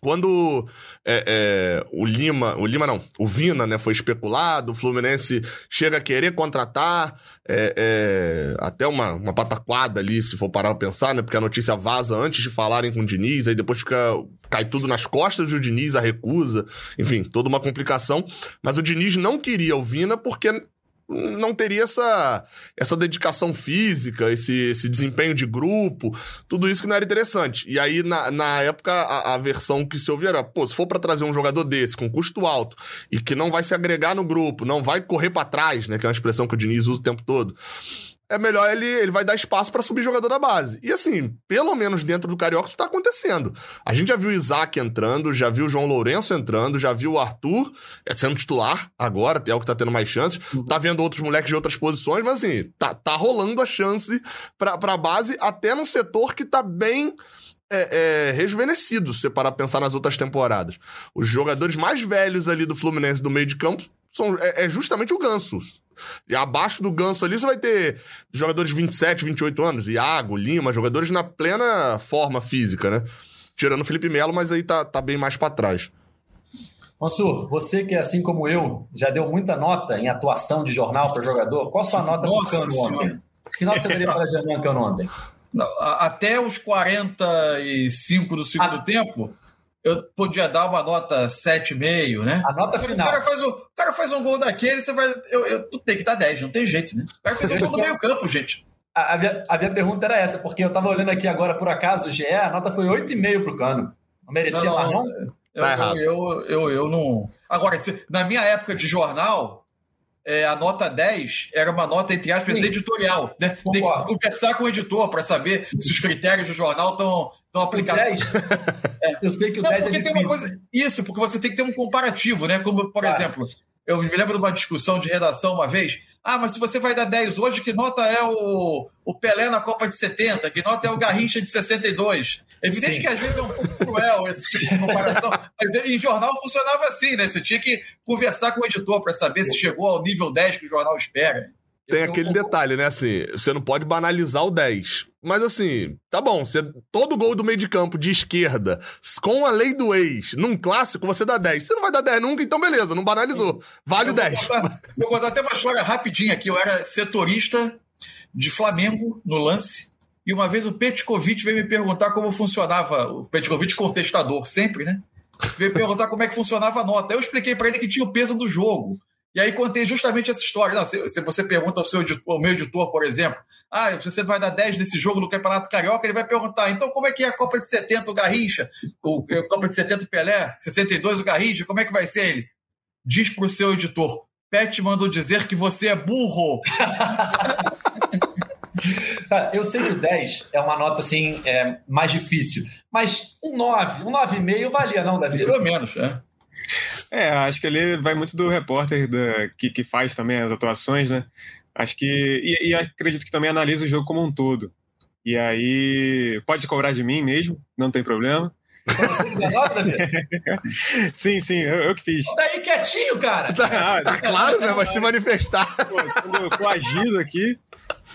quando é, é, o Lima, o Lima não, o Vina, né, foi especulado, o Fluminense chega a querer contratar, é, é, até uma, uma pataquada ali, se for parar pra pensar, né, porque a notícia vaza antes de falarem com o Diniz, aí depois fica, cai tudo nas costas do Diniz, a recusa, enfim, toda uma complicação, mas o Diniz não queria o Vina porque não teria essa, essa dedicação física, esse, esse desempenho de grupo, tudo isso que não era interessante. E aí, na, na época, a, a versão que se ouvia era, pô, se for para trazer um jogador desse, com custo alto, e que não vai se agregar no grupo, não vai correr para trás, né, que é uma expressão que o Diniz usa o tempo todo, é melhor ele, ele vai dar espaço para subir jogador da base. E assim, pelo menos dentro do Carioca isso tá acontecendo. A gente já viu o Isaac entrando, já viu o João Lourenço entrando, já viu o Arthur é, sendo titular agora, é o que tá tendo mais chances. Uhum. Tá vendo outros moleques de outras posições, mas assim, tá, tá rolando a chance pra, pra base, até num setor que tá bem. É, é, rejuvenescido, se você parar pra pensar nas outras temporadas. Os jogadores mais velhos ali do Fluminense do meio de campo são, é, é justamente o Ganso. E abaixo do Ganso ali você vai ter jogadores de 27, 28 anos, Iago, Lima, jogadores na plena forma física, né? Tirando o Felipe Melo, mas aí tá, tá bem mais para trás. Mansur, você que, assim como eu, já deu muita nota em atuação de jornal para jogador, qual a sua nota para Cano ontem? Que nota você daria para Germán Cano ontem? Não, até os 45 do segundo ah. tempo, eu podia dar uma nota 7,5, né? A nota final. O cara faz um, o cara faz um gol daquele, você vai. Eu, eu, tu tem que dar 10, não tem jeito, né? O cara fez um gol no meio-campo, gente. A, a, minha, a, minha, pergunta era essa, porque eu tava olhando aqui agora, por acaso, o GE, a nota foi 8,5 pro Cano. Não merecia não, não, não? Eu, tá eu, eu, eu, eu, não. Agora, na minha época de jornal, é, a nota 10 era uma nota, entre aspas, Sim. editorial. Né? Tem que conversar com o editor para saber se os critérios do jornal estão estão aplicados. É. Eu sei que o não, 10 é porque é tem uma coisa. Isso, porque você tem que ter um comparativo, né? Como, por exemplo, eu me lembro de uma discussão de redação uma vez. Ah, mas se você vai dar 10 hoje, que nota é o, o Pelé na Copa de 70? Que nota é o Garrincha de 62? É evidente Sim. que às vezes é um pouco cruel esse tipo de comparação, mas em jornal funcionava assim, né? Você tinha que conversar com o editor para saber se chegou ao nível 10 que o jornal espera. Tem eu, aquele eu, detalhe, né? Assim, você não pode banalizar o 10. Mas assim, tá bom, você, todo gol do meio de campo de esquerda, com a lei do ex, num clássico, você dá 10. Você não vai dar 10 nunca, então beleza, não banalizou. Vale o 10. Contar, vou contar até uma história rapidinha aqui. Eu era setorista de Flamengo no lance. E uma vez o Petkovic veio me perguntar como funcionava. O Petkovic contestador, sempre, né? Veio perguntar como é que funcionava a nota. Eu expliquei para ele que tinha o peso do jogo. E aí contei justamente essa história. Não, se, se, você pergunta ao seu editor, ao meu editor, por exemplo, ah, você vai dar 10 nesse jogo no Campeonato Carioca, ele vai perguntar, então como é que é a Copa de 70 o Garrincha? O, a Copa de 70 o Pelé? 62 o Garrincha? Como é que vai ser ele? Diz pro seu editor, Pet mandou dizer que você é burro. eu sei que o 10 é uma nota assim é, mais difícil, mas um 9, um 9,5 valia, não, Davi? Pelo menos, é. É, acho que ele vai muito do repórter da, que, que faz também as atuações, né? Acho que. E, e, acredito que também analisa o jogo como um todo. E aí. Pode cobrar de mim mesmo, não tem problema. sim, sim, eu, eu, que fiz. Daí quietinho, cara. Tá, tá claro, né? Vai se manifestar. Pô, quando eu tô agido aqui,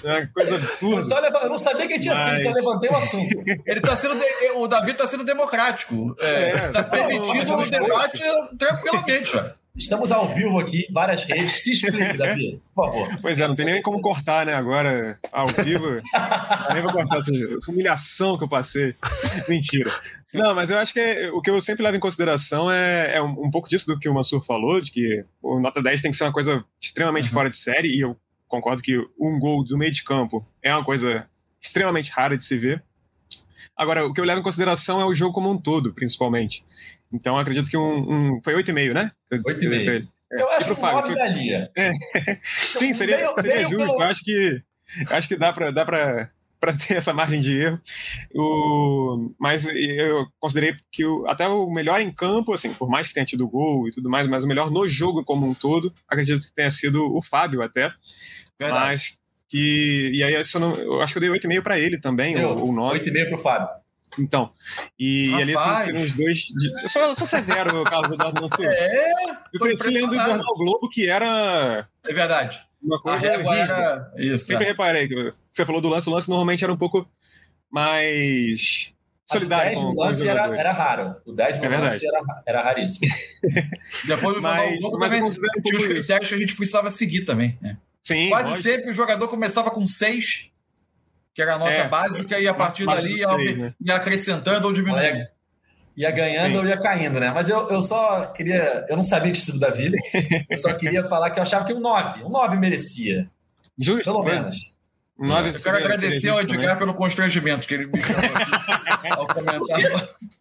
é uma coisa absurda. Só eu não sabia que tinha Mas... sido, só levantei o assunto. Ele tá sendo de... O Davi tá sendo democrático. É, é tá permitindo o debate tranquilamente, ó. Estamos ao vivo aqui, várias redes. Se explique, Davi, por favor. Pois é, não tem nem como cortar, né? Agora, ao vivo. nem vou cortar essa humilhação que eu passei. Mentira. Não, mas eu acho que é, o que eu sempre levo em consideração é, é um, um, pouco disso do que o Mansur falou, de que o nota 10 tem que ser uma coisa extremamente uhum. fora de série, e eu concordo que um gol do meio de campo é uma coisa extremamente rara de se ver. Agora, o que eu levo em consideração é o jogo como um todo, principalmente. Então, acredito que um. um foi 8,5, né? 8,5. É, eu acho que o 9 daria. É. Sim, seria, seria justo. Eu acho que, acho que dá para dá pra, pra ter essa margem de erro. O, mas eu considerei que o, até o melhor em campo, assim, por mais que tenha tido gol e tudo mais, mas o melhor no jogo como um todo, acredito que tenha sido o Fábio até. Verdade. Mas que. E aí, eu, não, eu acho que eu dei 8,5 para ele também, ou, ou 9. 8,5 para o Fábio. Então, e, e ali foram os dois. De, eu, sou, eu sou severo, Carlos Eduardo Mansur. É, eu cresci lendo o Jornal Globo, que era. É verdade. Uma coisa. Era... Isso, Sempre é. reparei que você falou do lance, o lance normalmente era um pouco mais. Solidário. O 10 no lance era, era raro. O 10 no é lance era, era raríssimo. Depois do Jornal Globo também tinha os critérios que a gente precisava seguir também. Né? Sim, Quase lógico. sempre o jogador começava com 6, que era a nota é, básica, e a partir dali ia, seis, né? ia, acrescentando ou diminuindo. Ia ganhando Sim. ou ia caindo, né? Mas eu, eu só queria. Eu não sabia disso do Davi. eu só queria falar que eu achava que um 9. Um 9 merecia. Justo. Pelo menos. 9 eu quero agradecer ao Edgar também. pelo constrangimento que ele me chamou ao comentar.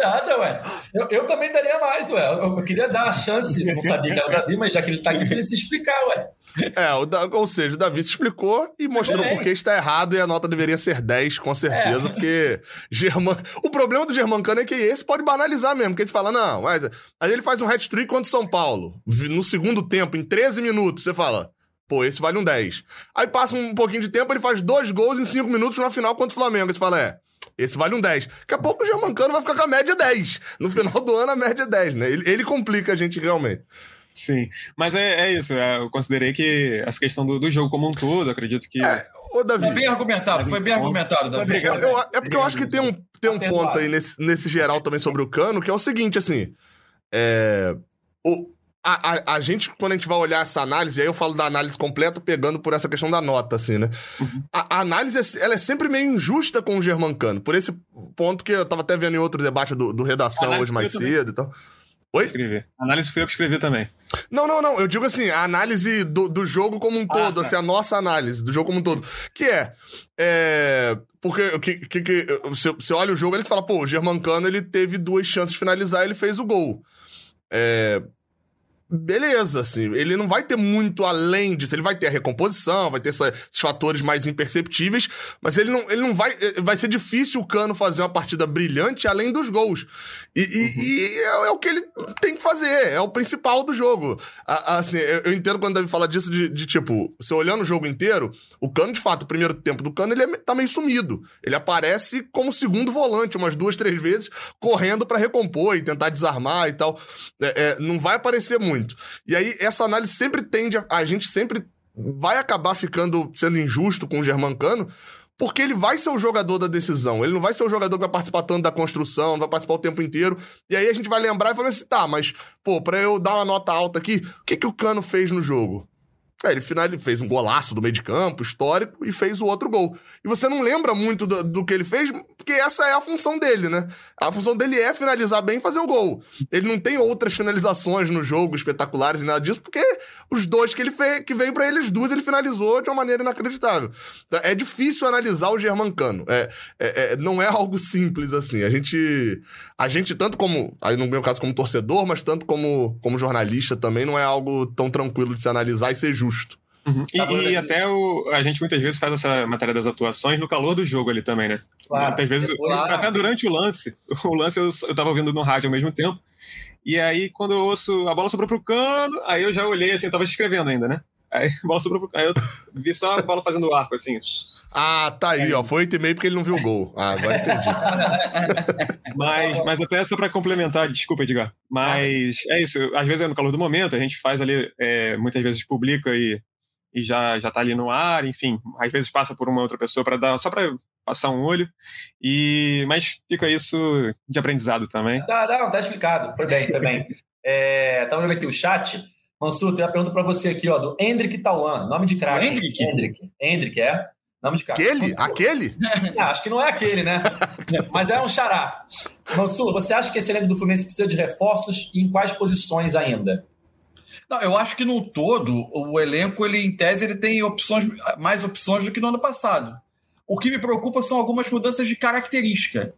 Nada, ué. Eu, eu também daria mais, ué. Eu, eu queria dar a chance, não sabia que era o Davi, mas já que ele tá aqui, ele se explicar, ué. É, o da, ou seja, o Davi se explicou e mostrou por que está errado e a nota deveria ser 10, com certeza, é. porque German... o problema do Germancano é que esse pode banalizar mesmo, porque você fala, não, mas aí ele faz um hat-trick contra o São Paulo, no segundo tempo, em 13 minutos, você fala, pô, esse vale um 10. Aí passa um pouquinho de tempo, ele faz dois gols em 5 minutos na final contra o Flamengo, você fala, é, esse vale um 10. Daqui a pouco o Germancano vai ficar com a média 10. No final do ano, a média é 10, né? Ele, ele complica a gente realmente. Sim, mas é, é isso. É, eu considerei que essa questão do, do, jogo como um todo, acredito que. É, ô, Davi, foi bem argumentado, foi bem argumentado, Davi. Obrigado, eu, é porque eu acho que tem um, tem um ponto aí nesse, nesse geral também sobre o cano, que é o seguinte, assim. É, o, a, a, a, gente, quando a gente vai olhar essa análise, aí eu falo da análise completa, pegando por essa questão da nota, assim, né? Uhum. A, a, análise, ela é sempre meio injusta com o Germancano, por esse ponto que eu tava até vendo em outro debate do, do Redação hoje mais cedo e tal. Oi? Escrevi. A análise foi eu que escrevi também. Não, não, não. Eu digo assim, a análise do, do jogo como um ah, todo, tá. assim, a nossa análise do jogo como um todo. Que é. é porque que, que, que, você, você olha o jogo e ele fala, pô, o Germancano ele teve duas chances de finalizar e ele fez o gol. É, beleza, assim, ele não vai ter muito além disso, ele vai ter a recomposição, vai ter esses fatores mais imperceptíveis, mas ele não, ele não vai, eh, vai ser difícil o Cano fazer uma partida brilhante além dos gols. E, uhum. e, e é, é, o que ele tem que fazer, é o principal do jogo. A, assim, eu, eu, entendo quando deve falar disso de, de, tipo, você olhando o jogo inteiro, o Cano, de fato, o primeiro tempo do Cano, ele é, tá meio sumido. Ele aparece como segundo volante umas duas, três vezes, correndo para recompor e tentar desarmar e tal. É, é, não vai aparecer muito muito. E aí, essa análise sempre tende a. A gente sempre vai acabar ficando sendo injusto com o Germancano, porque ele vai ser o jogador da decisão. Ele não vai ser o jogador que vai participar tanto da construção, vai participar o tempo inteiro. E aí a gente vai lembrar e falar assim: tá, mas, pô, pra eu dar uma nota alta aqui, o que, que o Cano fez no jogo? É, ele, final, ele fez um golaço do meio de campo, histórico, e fez o outro gol. E você não lembra muito do, do, que ele fez, porque essa é a função dele, né? A função dele é finalizar bem e fazer o gol. Ele não tem outras finalizações no jogo espetaculares, nada disso, porque os dois que ele fez, que veio para eles duas, ele finalizou de uma maneira inacreditável. Então, é difícil analisar o Germancano. É, é, é, não é algo simples assim. A gente, a gente tanto como, aí no meu caso como torcedor, mas tanto como, como jornalista também, não é algo tão tranquilo de se analisar e ser justo justo. Uhum. E, e, até o, a gente muitas vezes faz essa matéria das atuações no calor do jogo ali também, né? Claro. Muitas vezes, claro. até durante o lance, o lance eu, eu tava ouvindo no rádio ao mesmo tempo, E aí, quando eu ouço a bola sobrou pro cano, aí eu já olhei assim, eu tava escrevendo ainda, né? Aí a bola sobrou pro... Aí eu vi só a bola fazendo arco, assim. Ah, tá aí, ó. Foi 8,5 porque ele não viu o gol. Ah, agora entendi. mas, mas até só para complementar, desculpa, Edgar. Mas é isso. Às vezes é no calor do momento, a gente faz ali, é, muitas vezes publica e, e já, já tá ali no ar, enfim. Às vezes passa por uma outra pessoa para dar, só para passar um olho. E, mas fica isso de aprendizado também. Tá, não, tá explicado. Foi bem, foi bem. É, tá vendo aqui o chat. Mansur, tem uma pergunta para você aqui, ó, do Hendrik Tauan, nome de craque. Hendrik? Hendrik. Hendrik, é. Nome de craque. Aquele? Aquele? Ah, acho que não é aquele, né? Mas é um xará. Mansur, você acha que esse elenco do Fluminense precisa de reforços e em quais posições ainda? Não, eu acho que no todo, o elenco, ele, em tese, ele tem opções, mais opções do que no ano passado. O que me preocupa são algumas mudanças de característica.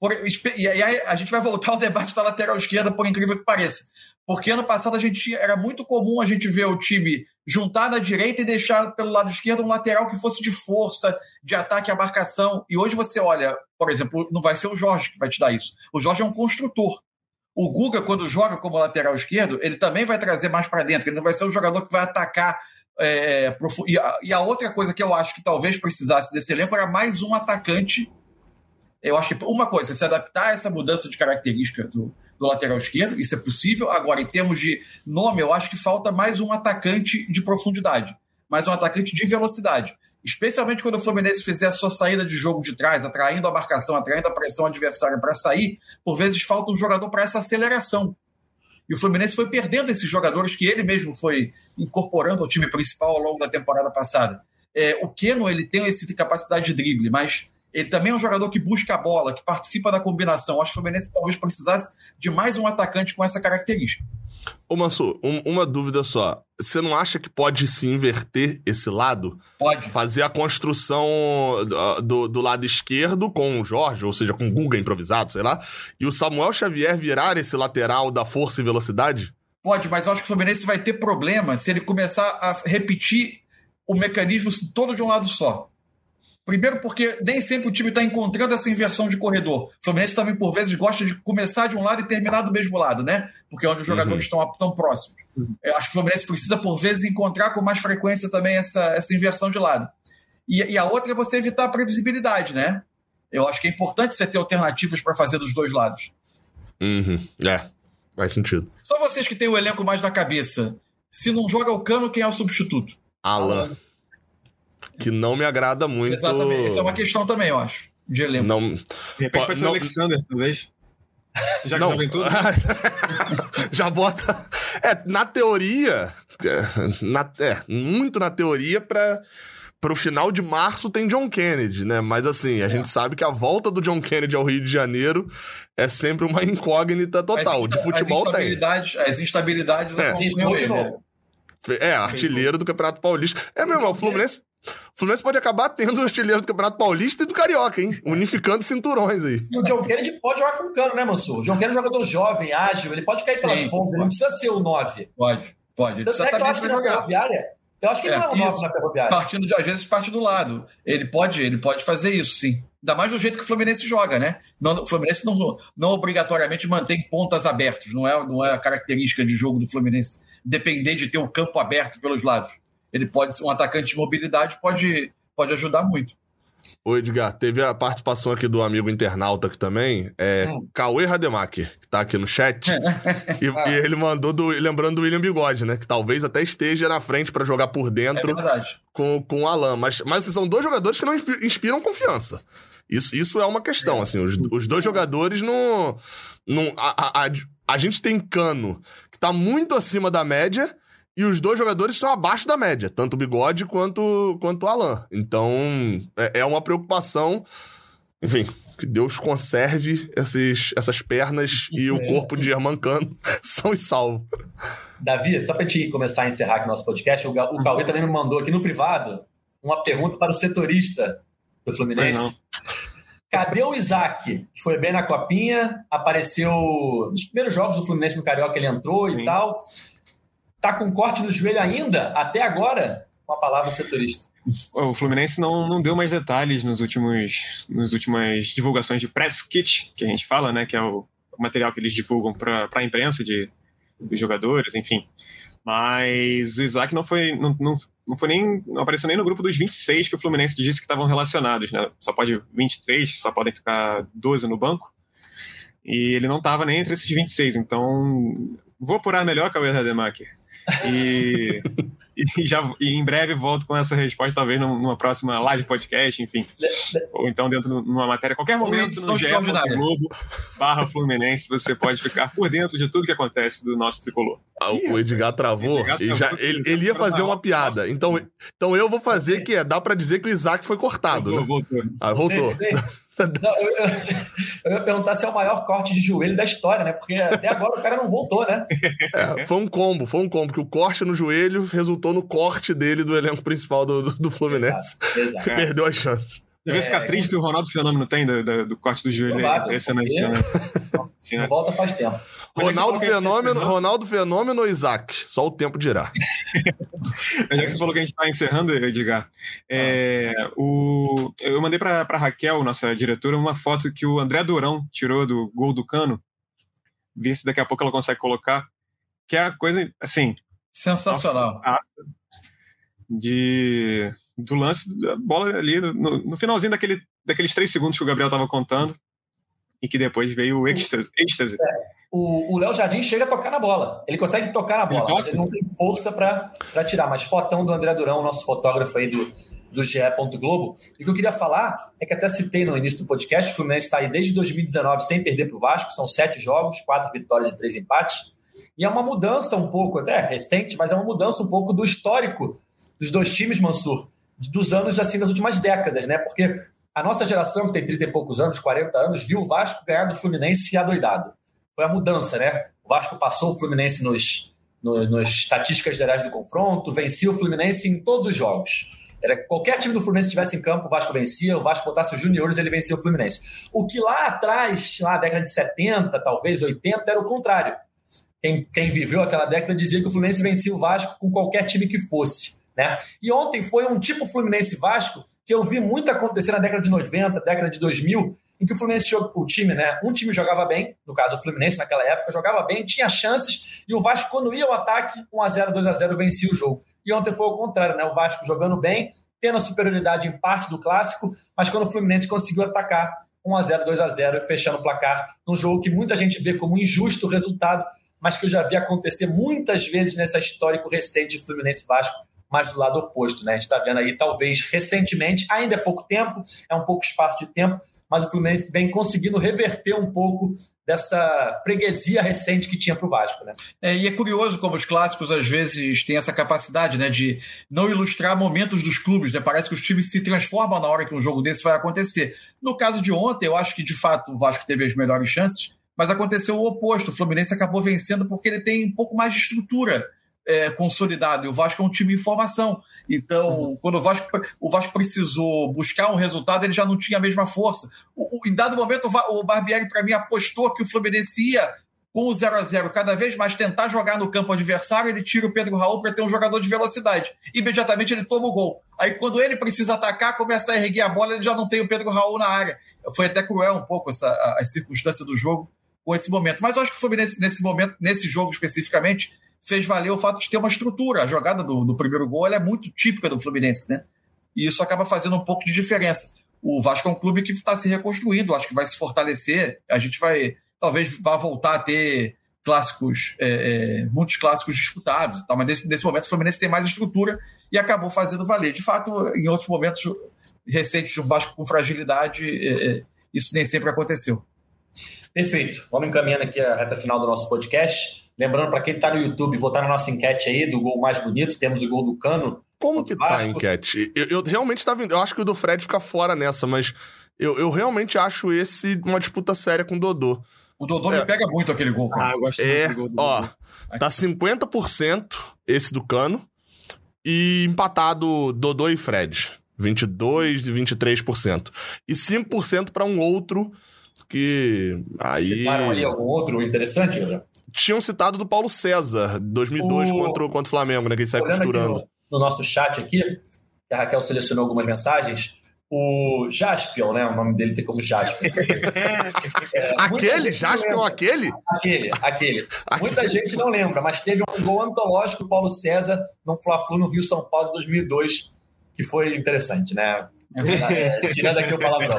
Por, e aí a gente vai voltar ao debate da lateral esquerda, por incrível que pareça. Porque ano passado a gente era muito comum a gente ver o time juntar na direita e deixar pelo lado esquerdo um lateral que fosse de força, de ataque à marcação. E hoje você olha, por exemplo, não vai ser o Jorge que vai te dar isso. O Jorge é um construtor. O Guga, quando joga como lateral esquerdo, ele também vai trazer mais para dentro. Ele não vai ser um jogador que vai atacar. É, e, a, e a outra coisa que eu acho que talvez precisasse desse elenco era mais um atacante. Eu acho que uma coisa, se adaptar a essa mudança de característica do, do lateral esquerdo, isso é possível. Agora, em termos de nome, eu acho que falta mais um atacante de profundidade, mais um atacante de velocidade. Especialmente quando o Fluminense fizer a sua saída de jogo de trás, atraindo a marcação, atraindo a pressão adversária para sair, por vezes falta um jogador para essa aceleração. E o Fluminense foi perdendo esses jogadores que ele mesmo foi incorporando ao time principal ao longo da temporada passada. É, o Keno ele tem essa capacidade de drible, mas ele também é um jogador que busca a bola, que participa da combinação. Acho que o Fluminense talvez precisasse de mais um atacante com essa característica. Ô, Mansur, um, uma dúvida só. Você não acha que pode se inverter esse lado? Pode. Fazer a construção do, do, do, lado esquerdo com o Jorge, ou seja, com o Guga improvisado, sei lá, e o Samuel Xavier virar esse lateral da força e velocidade? Pode, mas eu acho que o Fluminense vai ter problema se ele começar a repetir o mecanismo todo de um lado só. Primeiro, porque nem sempre o time está encontrando essa inversão de corredor. O Fluminense também, por vezes, gosta de começar de um lado e terminar do mesmo lado, né? Porque é onde os jogadores uhum. estão tão próximos. Uhum. Eu acho que o Fluminense precisa, por vezes, encontrar com mais frequência também essa, essa inversão de lado. E, e a outra é você evitar a previsibilidade, né? Eu acho que é importante você ter alternativas para fazer dos dois lados. Uhum. É, faz sentido. Só vocês que têm o elenco mais na cabeça. Se não joga o cano, quem é o substituto? Alan. Alan que não me agrada muito. Exatamente. Essa é uma questão também, eu acho, de elenco. Não... De repente pode ser o Alexander, talvez. Já que não. já tudo. já bota. É, na teoria. É, na, é, muito na teoria para pro final de março tem John Kennedy, né? Mas assim, a é. gente sabe que a volta do John Kennedy ao Rio de Janeiro é sempre uma incógnita total. de futebol as instabilidades, tem. As instabilidades é. acompanham ele. Né? É, artilheiro do Campeonato Paulista. É mesmo, o Fluminense. O Fluminense pode acabar tendo o artilheiro do Campeonato Paulista e do Carioca, hein? Unificando cinturões aí. E o John Kennedy pode jogar com cano, né, Mansur? O John Kennedy é um jogador jovem, ágil, ele pode cair pelas Sim, pontas, ele não precisa ser o 9. Pode, pode. Ele precisa é que eu acho que jogar. Eu acho que é, não é o 9 na ferroviária. Partindo de, às vezes, parte do lado. Ele pode, ele pode fazer isso, sim. Ainda mais do jeito que o Fluminense joga, né? Não, o Fluminense não, não obrigatoriamente mantém pontas abertas. Não é, não é a característica de jogo do Fluminense depender de ter o campo aberto pelos lados. Ele pode ser um atacante de mobilidade, pode pode ajudar muito. Ô Edgar, teve a participação aqui do amigo internauta aqui também, é hum. Cauê Rademacher, que tá aqui no chat. e, ah. e, ele mandou, do, lembrando do William Bigode, né? Que talvez até esteja na frente para jogar por dentro é com, com o Alan. Mas, mas são dois jogadores que não inspiram confiança. Isso, isso é uma questão, é. assim. Os, os dois jogadores não. não a, a, a, a gente tem cano que tá muito acima da média e os dois jogadores são abaixo da média, tanto o Bigode quanto, quanto o Alan. Então, é, é uma preocupação. Enfim, que Deus conserve esses, essas pernas e o corpo de Germancano são e salvo. Davi, só para te começar a encerrar aqui nosso podcast, o, o Cauê também me mandou aqui no privado uma pergunta para o setorista do Fluminense. Cadê o Isaac? Que foi bem na copinha, apareceu nos primeiros jogos do Fluminense no Carioca, ele entrou Sim. e tal tá com corte no joelho ainda, até agora, com a palavra setorista. O Fluminense não, não deu mais detalhes nos últimos, nas últimas divulgações de press kit, que a gente fala, né? Que é o, material que eles divulgam para a imprensa de, dos jogadores, enfim. Mas o Isaac não foi, não, não, não foi nem, não apareceu nem no grupo dos 26 que o Fluminense disse que estavam relacionados, né? Só pode 23, só podem ficar 12 no banco. E ele não estava nem entre esses 26, então vou apurar melhor o Rademacher. E e já e em breve volto com essa resposta, talvez numa próxima live podcast, enfim. Ou então dentro de uma matéria, qualquer momento no GE Globo barra Fluminense, você pode ficar por dentro de tudo que acontece do nosso tricolor. Ah, o Edgar travou, Edgar e já, ele, ele ia fazer uma piada. Então, então eu vou fazer que é, dá para dizer que o Isaac foi cortado. Voltou, né? voltou. Ah, voltou. Não, eu, eu, eu, ia perguntar se é o maior corte de joelho da história, né? Porque até agora o cara não voltou, né? É, foi um combo, foi um combo, que o corte no joelho resultou no corte dele do elenco principal do, do, do Fluminense. Exato, exato. Perdeu as chances. Já viu a cicatriz é, que o Ronaldo Fenômeno tem do, do, do corte do joelho? Provável, impressionante, né? Não volta faz tempo. Ronaldo Fenômeno, Ronaldo Fenômeno ou Isaac? Só o tempo dirá. Mas já que você falou que a gente está encerrando, Edgar, é, o, eu mandei para a Raquel, nossa diretora, uma foto que o André Durão tirou do gol do Cano. Vê se daqui a pouco ela consegue colocar. Que é a coisa, assim... Sensacional. De do lance da bola ali no, no, finalzinho daquele, daqueles três segundos que o Gabriel estava contando e que depois veio o êxtase. êxtase. É, o Léo Jardim chega a tocar na bola. Ele consegue tocar na bola, ele mas ele não tem força para tirar. Mas fotão do André Durão, nosso fotógrafo aí do, do GE. Globo. E o que eu queria falar é que até citei no início do podcast, o Fluminense está aí desde 2019 sem perder para o Vasco, são sete jogos, quatro vitórias e três empates. E é uma mudança um pouco, até recente, mas é uma mudança um pouco do histórico dos dois times, Mansur dos anos assim das últimas décadas, né? Porque a nossa geração, que tem 30 e poucos anos, 40 anos, viu o Vasco ganhar do Fluminense adoidado. Foi a mudança, né? O Vasco passou o Fluminense nos, nos, nos estatísticas gerais do confronto, vencia o Fluminense em todos os jogos. Era, qualquer time do Fluminense estivesse em campo, o Vasco vencia, o Vasco botasse os juniores, ele vencia o Fluminense. O que lá atrás, lá na década de 70, talvez 80, era o contrário. Quem, quem viveu aquela década dizia que o Fluminense vencia o Vasco com qualquer time que fosse. Né? E ontem foi um tipo Fluminense Vasco que eu vi muito acontecer na década de 90, década de 2000, em que o Fluminense, o time, né? Um time jogava bem, no caso o Fluminense naquela época, jogava bem, tinha chances, e o Vasco, quando ia ao ataque, 1x0, 2x0, vencia o jogo. E ontem foi o contrário, né? O Vasco jogando bem, tendo a superioridade em parte do clássico, mas quando o Fluminense conseguiu atacar 1x0, 2x0 fechando o placar, num jogo que muita gente vê como injusto o resultado, mas que eu já vi acontecer muitas vezes nessa histórico recente de Fluminense Vasco mas do lado oposto. Né? A gente está vendo aí, talvez recentemente, ainda é pouco tempo, é um pouco espaço de tempo, mas o Fluminense vem conseguindo reverter um pouco dessa freguesia recente que tinha para o Vasco. Né? É, e é curioso como os clássicos às vezes têm essa capacidade né, de não ilustrar momentos dos clubes. Né? Parece que os times se transformam na hora que um jogo desse vai acontecer. No caso de ontem, eu acho que de fato o Vasco teve as melhores chances, mas aconteceu o oposto. O Fluminense acabou vencendo porque ele tem um pouco mais de estrutura é, consolidado. E o Vasco é um time em formação. Então, uhum. quando o Vasco, o Vasco precisou buscar um resultado, ele já não tinha a mesma força. O, o, em dado momento, o, o Barbieri, para mim, apostou que o Fluminense ia com o 0 a 0 cada vez mais tentar jogar no campo adversário, ele tira o Pedro Raul para ter um jogador de velocidade. Imediatamente ele toma o gol. Aí quando ele precisa atacar, começa a erguer a bola, ele já não tem o Pedro Raul na área. Foi até cruel um pouco essa, a, a circunstância do jogo com esse momento. Mas eu acho que o Fluminense, nesse momento, nesse jogo especificamente, fez valer o fato de ter uma estrutura. A jogada do, do primeiro gol é muito típica do Fluminense, né? E isso acaba fazendo um pouco de diferença. O Vasco é um clube que está se reconstruindo, acho que vai se fortalecer. A gente vai, talvez, vá voltar a ter clássicos, é, é, muitos clássicos disputados. Mas nesse, nesse momento o Fluminense tem mais estrutura e acabou fazendo valer. De fato, em outros momentos recentes um Vasco com fragilidade, é, é isso nem sempre aconteceu. Perfeito. Vamos encaminhando aqui a reta final do nosso podcast. Lembrando para quem está no YouTube, votar na nossa enquete aí do gol mais bonito, temos o gol do Cano. Como que tá a enquete? Eu, eu realmente estava Eu acho que o do Fred fica fora nessa, mas eu, eu realmente acho esse uma disputa séria com o Dodô. O Dodô é. me pega muito aquele gol. Cara. Ah, eu gosto é, do gol do ó, Dodô. Tá 50% esse do Cano e empatado Dodô e Fred. 22 e 23%. E 5% para um outro que aí Citaram ali algum outro interessante, Gabriel? Tinham citado do Paulo César, 2002 o... contra, contra o Flamengo, né? Que ele sai costurando. No, no, nosso chat aqui, que a Raquel selecionou algumas mensagens, o Jaspion, né? O nome dele tem como Jaspion. é, aquele? Jaspion, aquele? Aquele, aquele. Muita gente não lembra, mas teve um gol antológico do Paulo César no Fla-Flu no Rio São Paulo 2002, que foi interessante, né? É, tirando aqui o palavrão.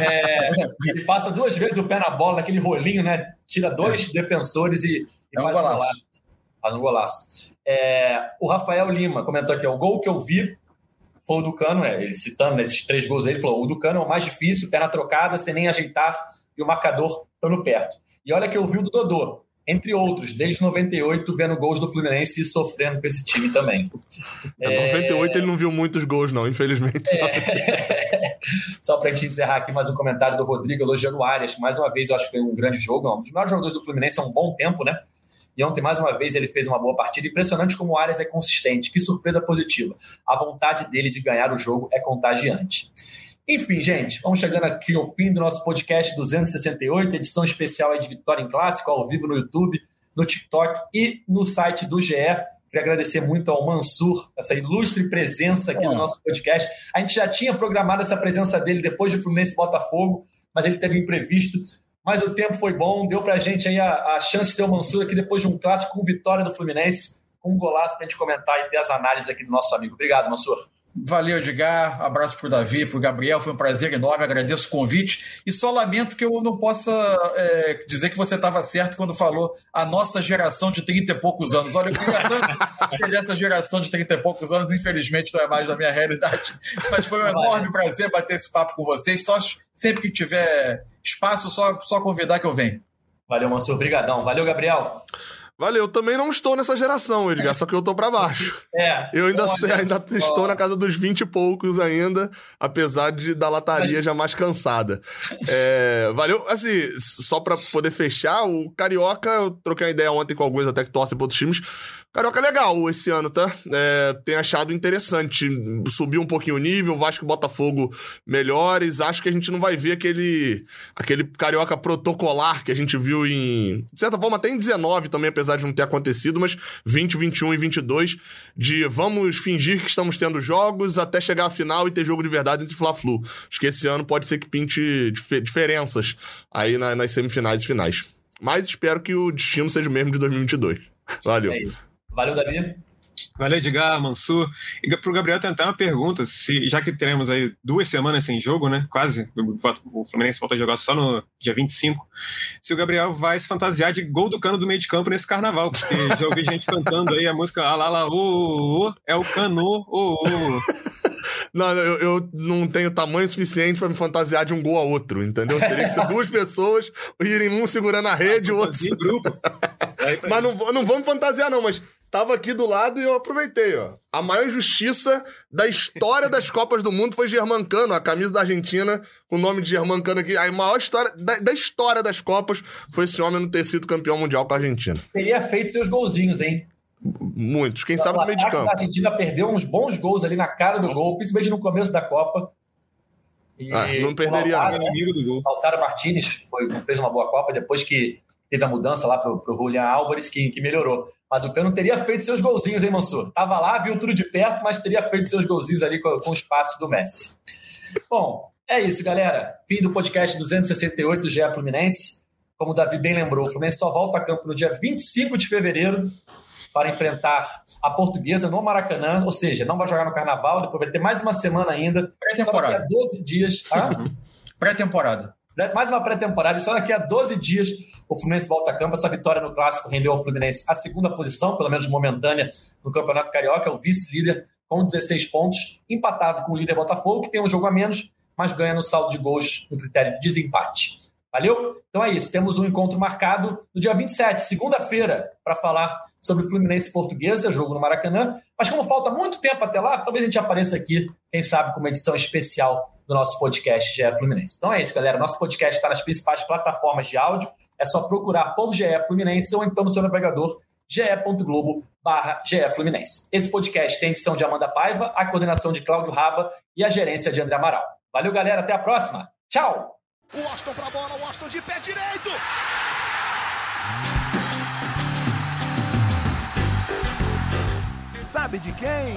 É, ele passa duas vezes o pé na bola, naquele rolinho, né? Tira dois defensores e, e é um faz golaço. um golaço. Faz um golaço. É, o Rafael Lima comentou aqui: o gol que eu vi foi o do Cano, é, ele citando esses três gols aí, ele falou: o do Cano é o mais difícil, perna trocada, sem nem ajeitar e o marcador estando perto. E olha que eu vi o do Dodô, entre outros, desde 98, vendo gols do Fluminense e sofrendo com esse time também. Em é... 98 ele não viu muitos gols, não, infelizmente. É... Só para a gente encerrar aqui mais um comentário do Rodrigo elogiando o Arias, mais uma vez eu acho que foi um grande jogo, um dos melhores jogadores do Fluminense há um bom tempo, né? E ontem, mais uma vez, ele fez uma boa partida. Impressionante como o Arias é consistente. Que surpresa positiva. A vontade dele de ganhar o jogo é contagiante. Enfim, gente, vamos chegando aqui ao fim do nosso podcast 268, edição especial de Vitória em Clássico, ao vivo no YouTube, no TikTok e no site do GE. Queria agradecer muito ao Mansur, essa ilustre presença aqui no nosso podcast. A gente já tinha programado essa presença dele depois de Fluminense Botafogo, mas ele teve imprevisto mas o tempo foi bom, deu pra gente aí a, a chance de ter o Mansur aqui depois de um clássico com vitória do Fluminense, com um golaço pra gente comentar e ter as análises aqui do nosso amigo. Obrigado, Mansur. Valeu, Edgar. Abraço para o Davi, para o Gabriel. Foi um prazer enorme. Agradeço o convite. E só lamento que eu não possa é, dizer que você estava certo quando falou a nossa geração de 30 e poucos anos. Olha, eu fui tanto dessa geração de 30 e poucos anos, infelizmente, não é mais da minha realidade. Mas foi um enorme prazer bater esse papo com vocês. Só sempre que tiver espaço, só, só convidar que eu venho. Valeu, Mansur. Obrigadão. Valeu, Gabriel. Valeu, eu também não estou nessa geração, Edgar, só que eu tô para baixo. É. Eu ainda, sei, ainda estou na casa dos 20 e poucos ainda, apesar de da lataria já mais cansada. É, valeu, assim, só para poder fechar, o Carioca, eu troquei uma ideia ontem com alguns até que torcem para outros times. Carioca é legal esse ano, tá? É, tem achado interessante. Subiu um pouquinho o nível, Vasco e Botafogo melhores. Acho que a gente não vai ver aquele, aquele Carioca protocolar que a gente viu em. De certa forma, até em 19 também, apesar de não ter acontecido, mas 20, 21 e 22, de vamos fingir que estamos tendo jogos até chegar à final e ter jogo de verdade entre Fla-Flu. Acho que esse ano pode ser que pinte dif diferenças aí na, nas semifinais e finais. Mas espero que o destino seja o mesmo de 2022. Valeu. É isso. Valeu, Davi. Valeu, Edgar, Mansur. E para o Gabriel tentar uma pergunta, se, já que teremos aí duas semanas sem jogo, né? Quase, o Fluminense volta a jogar só no dia 25. Se o Gabriel vai se fantasiar de gol do cano do meio de campo nesse carnaval, porque já ouvi gente cantando aí a música Alala, ô, ô, ô, é o cano, ô, ô. Não, eu, eu, não tenho tamanho suficiente para me fantasiar de um gol a outro, entendeu? Teria que ser duas pessoas irem um segurando a rede, o outro. grupo. mas não, não vamos fantasiar, não, mas tava aqui do lado e eu aproveitei, ó. A maior injustiça da história das Copas do Mundo foi Germancano, a camisa da Argentina, com o nome de Germancano aqui. A maior história da, da, história das Copas foi esse homem não ter sido campeão mundial com a Argentina. Teria feito seus golzinhos, hein? Muitos. Quem sabe no meio de campo. A Argentina perdeu uns bons gols ali na cara do Nossa. gol, principalmente no começo da Copa. E ah, não perderia Lautaro, né? Lautaro Martinez foi, fez uma boa Copa depois que teve a mudança lá para o Julian Álvares, que, que melhorou. Mas o Cano teria feito seus golzinhos, hein, Mansur? Tava lá, viu tudo de perto, mas teria feito seus golzinhos ali com, com os passos do Messi. Bom, é isso, galera. Fim do podcast 268 do GE Fluminense. Como o Davi bem lembrou, o Fluminense só volta a campo no dia 25 de fevereiro para enfrentar a Portuguesa no Maracanã, ou seja, não vai jogar no Carnaval, depois vai ter mais uma semana ainda. Pré-temporada. Só daqui a 12 dias. Ah? Pré-temporada. Mais uma pré-temporada, só daqui a 12 dias o Fluminense volta a campo. Essa vitória no Clássico rendeu ao Fluminense a segunda posição, pelo menos momentânea, no Campeonato Carioca, é o vice-líder com 16 pontos, empatado com o líder Botafogo, que tem um jogo a menos, mas ganha no saldo de gols no critério de desempate. Valeu? Então é isso. Temos um encontro marcado no dia 27, segunda-feira, para falar sobre Fluminense Portuguesa, jogo no Maracanã. Mas como falta muito tempo até lá, talvez a gente apareça aqui, quem sabe, com uma edição especial do nosso podcast GE Fluminense. Então é isso, galera. Nosso podcast está nas principais plataformas de áudio. É só procurar por GE Fluminense ou então no seu navegador ge.globo barra Fluminense. Esse podcast tem edição de Amanda Paiva, a coordenação de Cláudio Raba e a gerência de André Amaral. Valeu, galera. Até a próxima. Tchau! O Washington pra bola, o Washington de pé direito! Sabe de quem?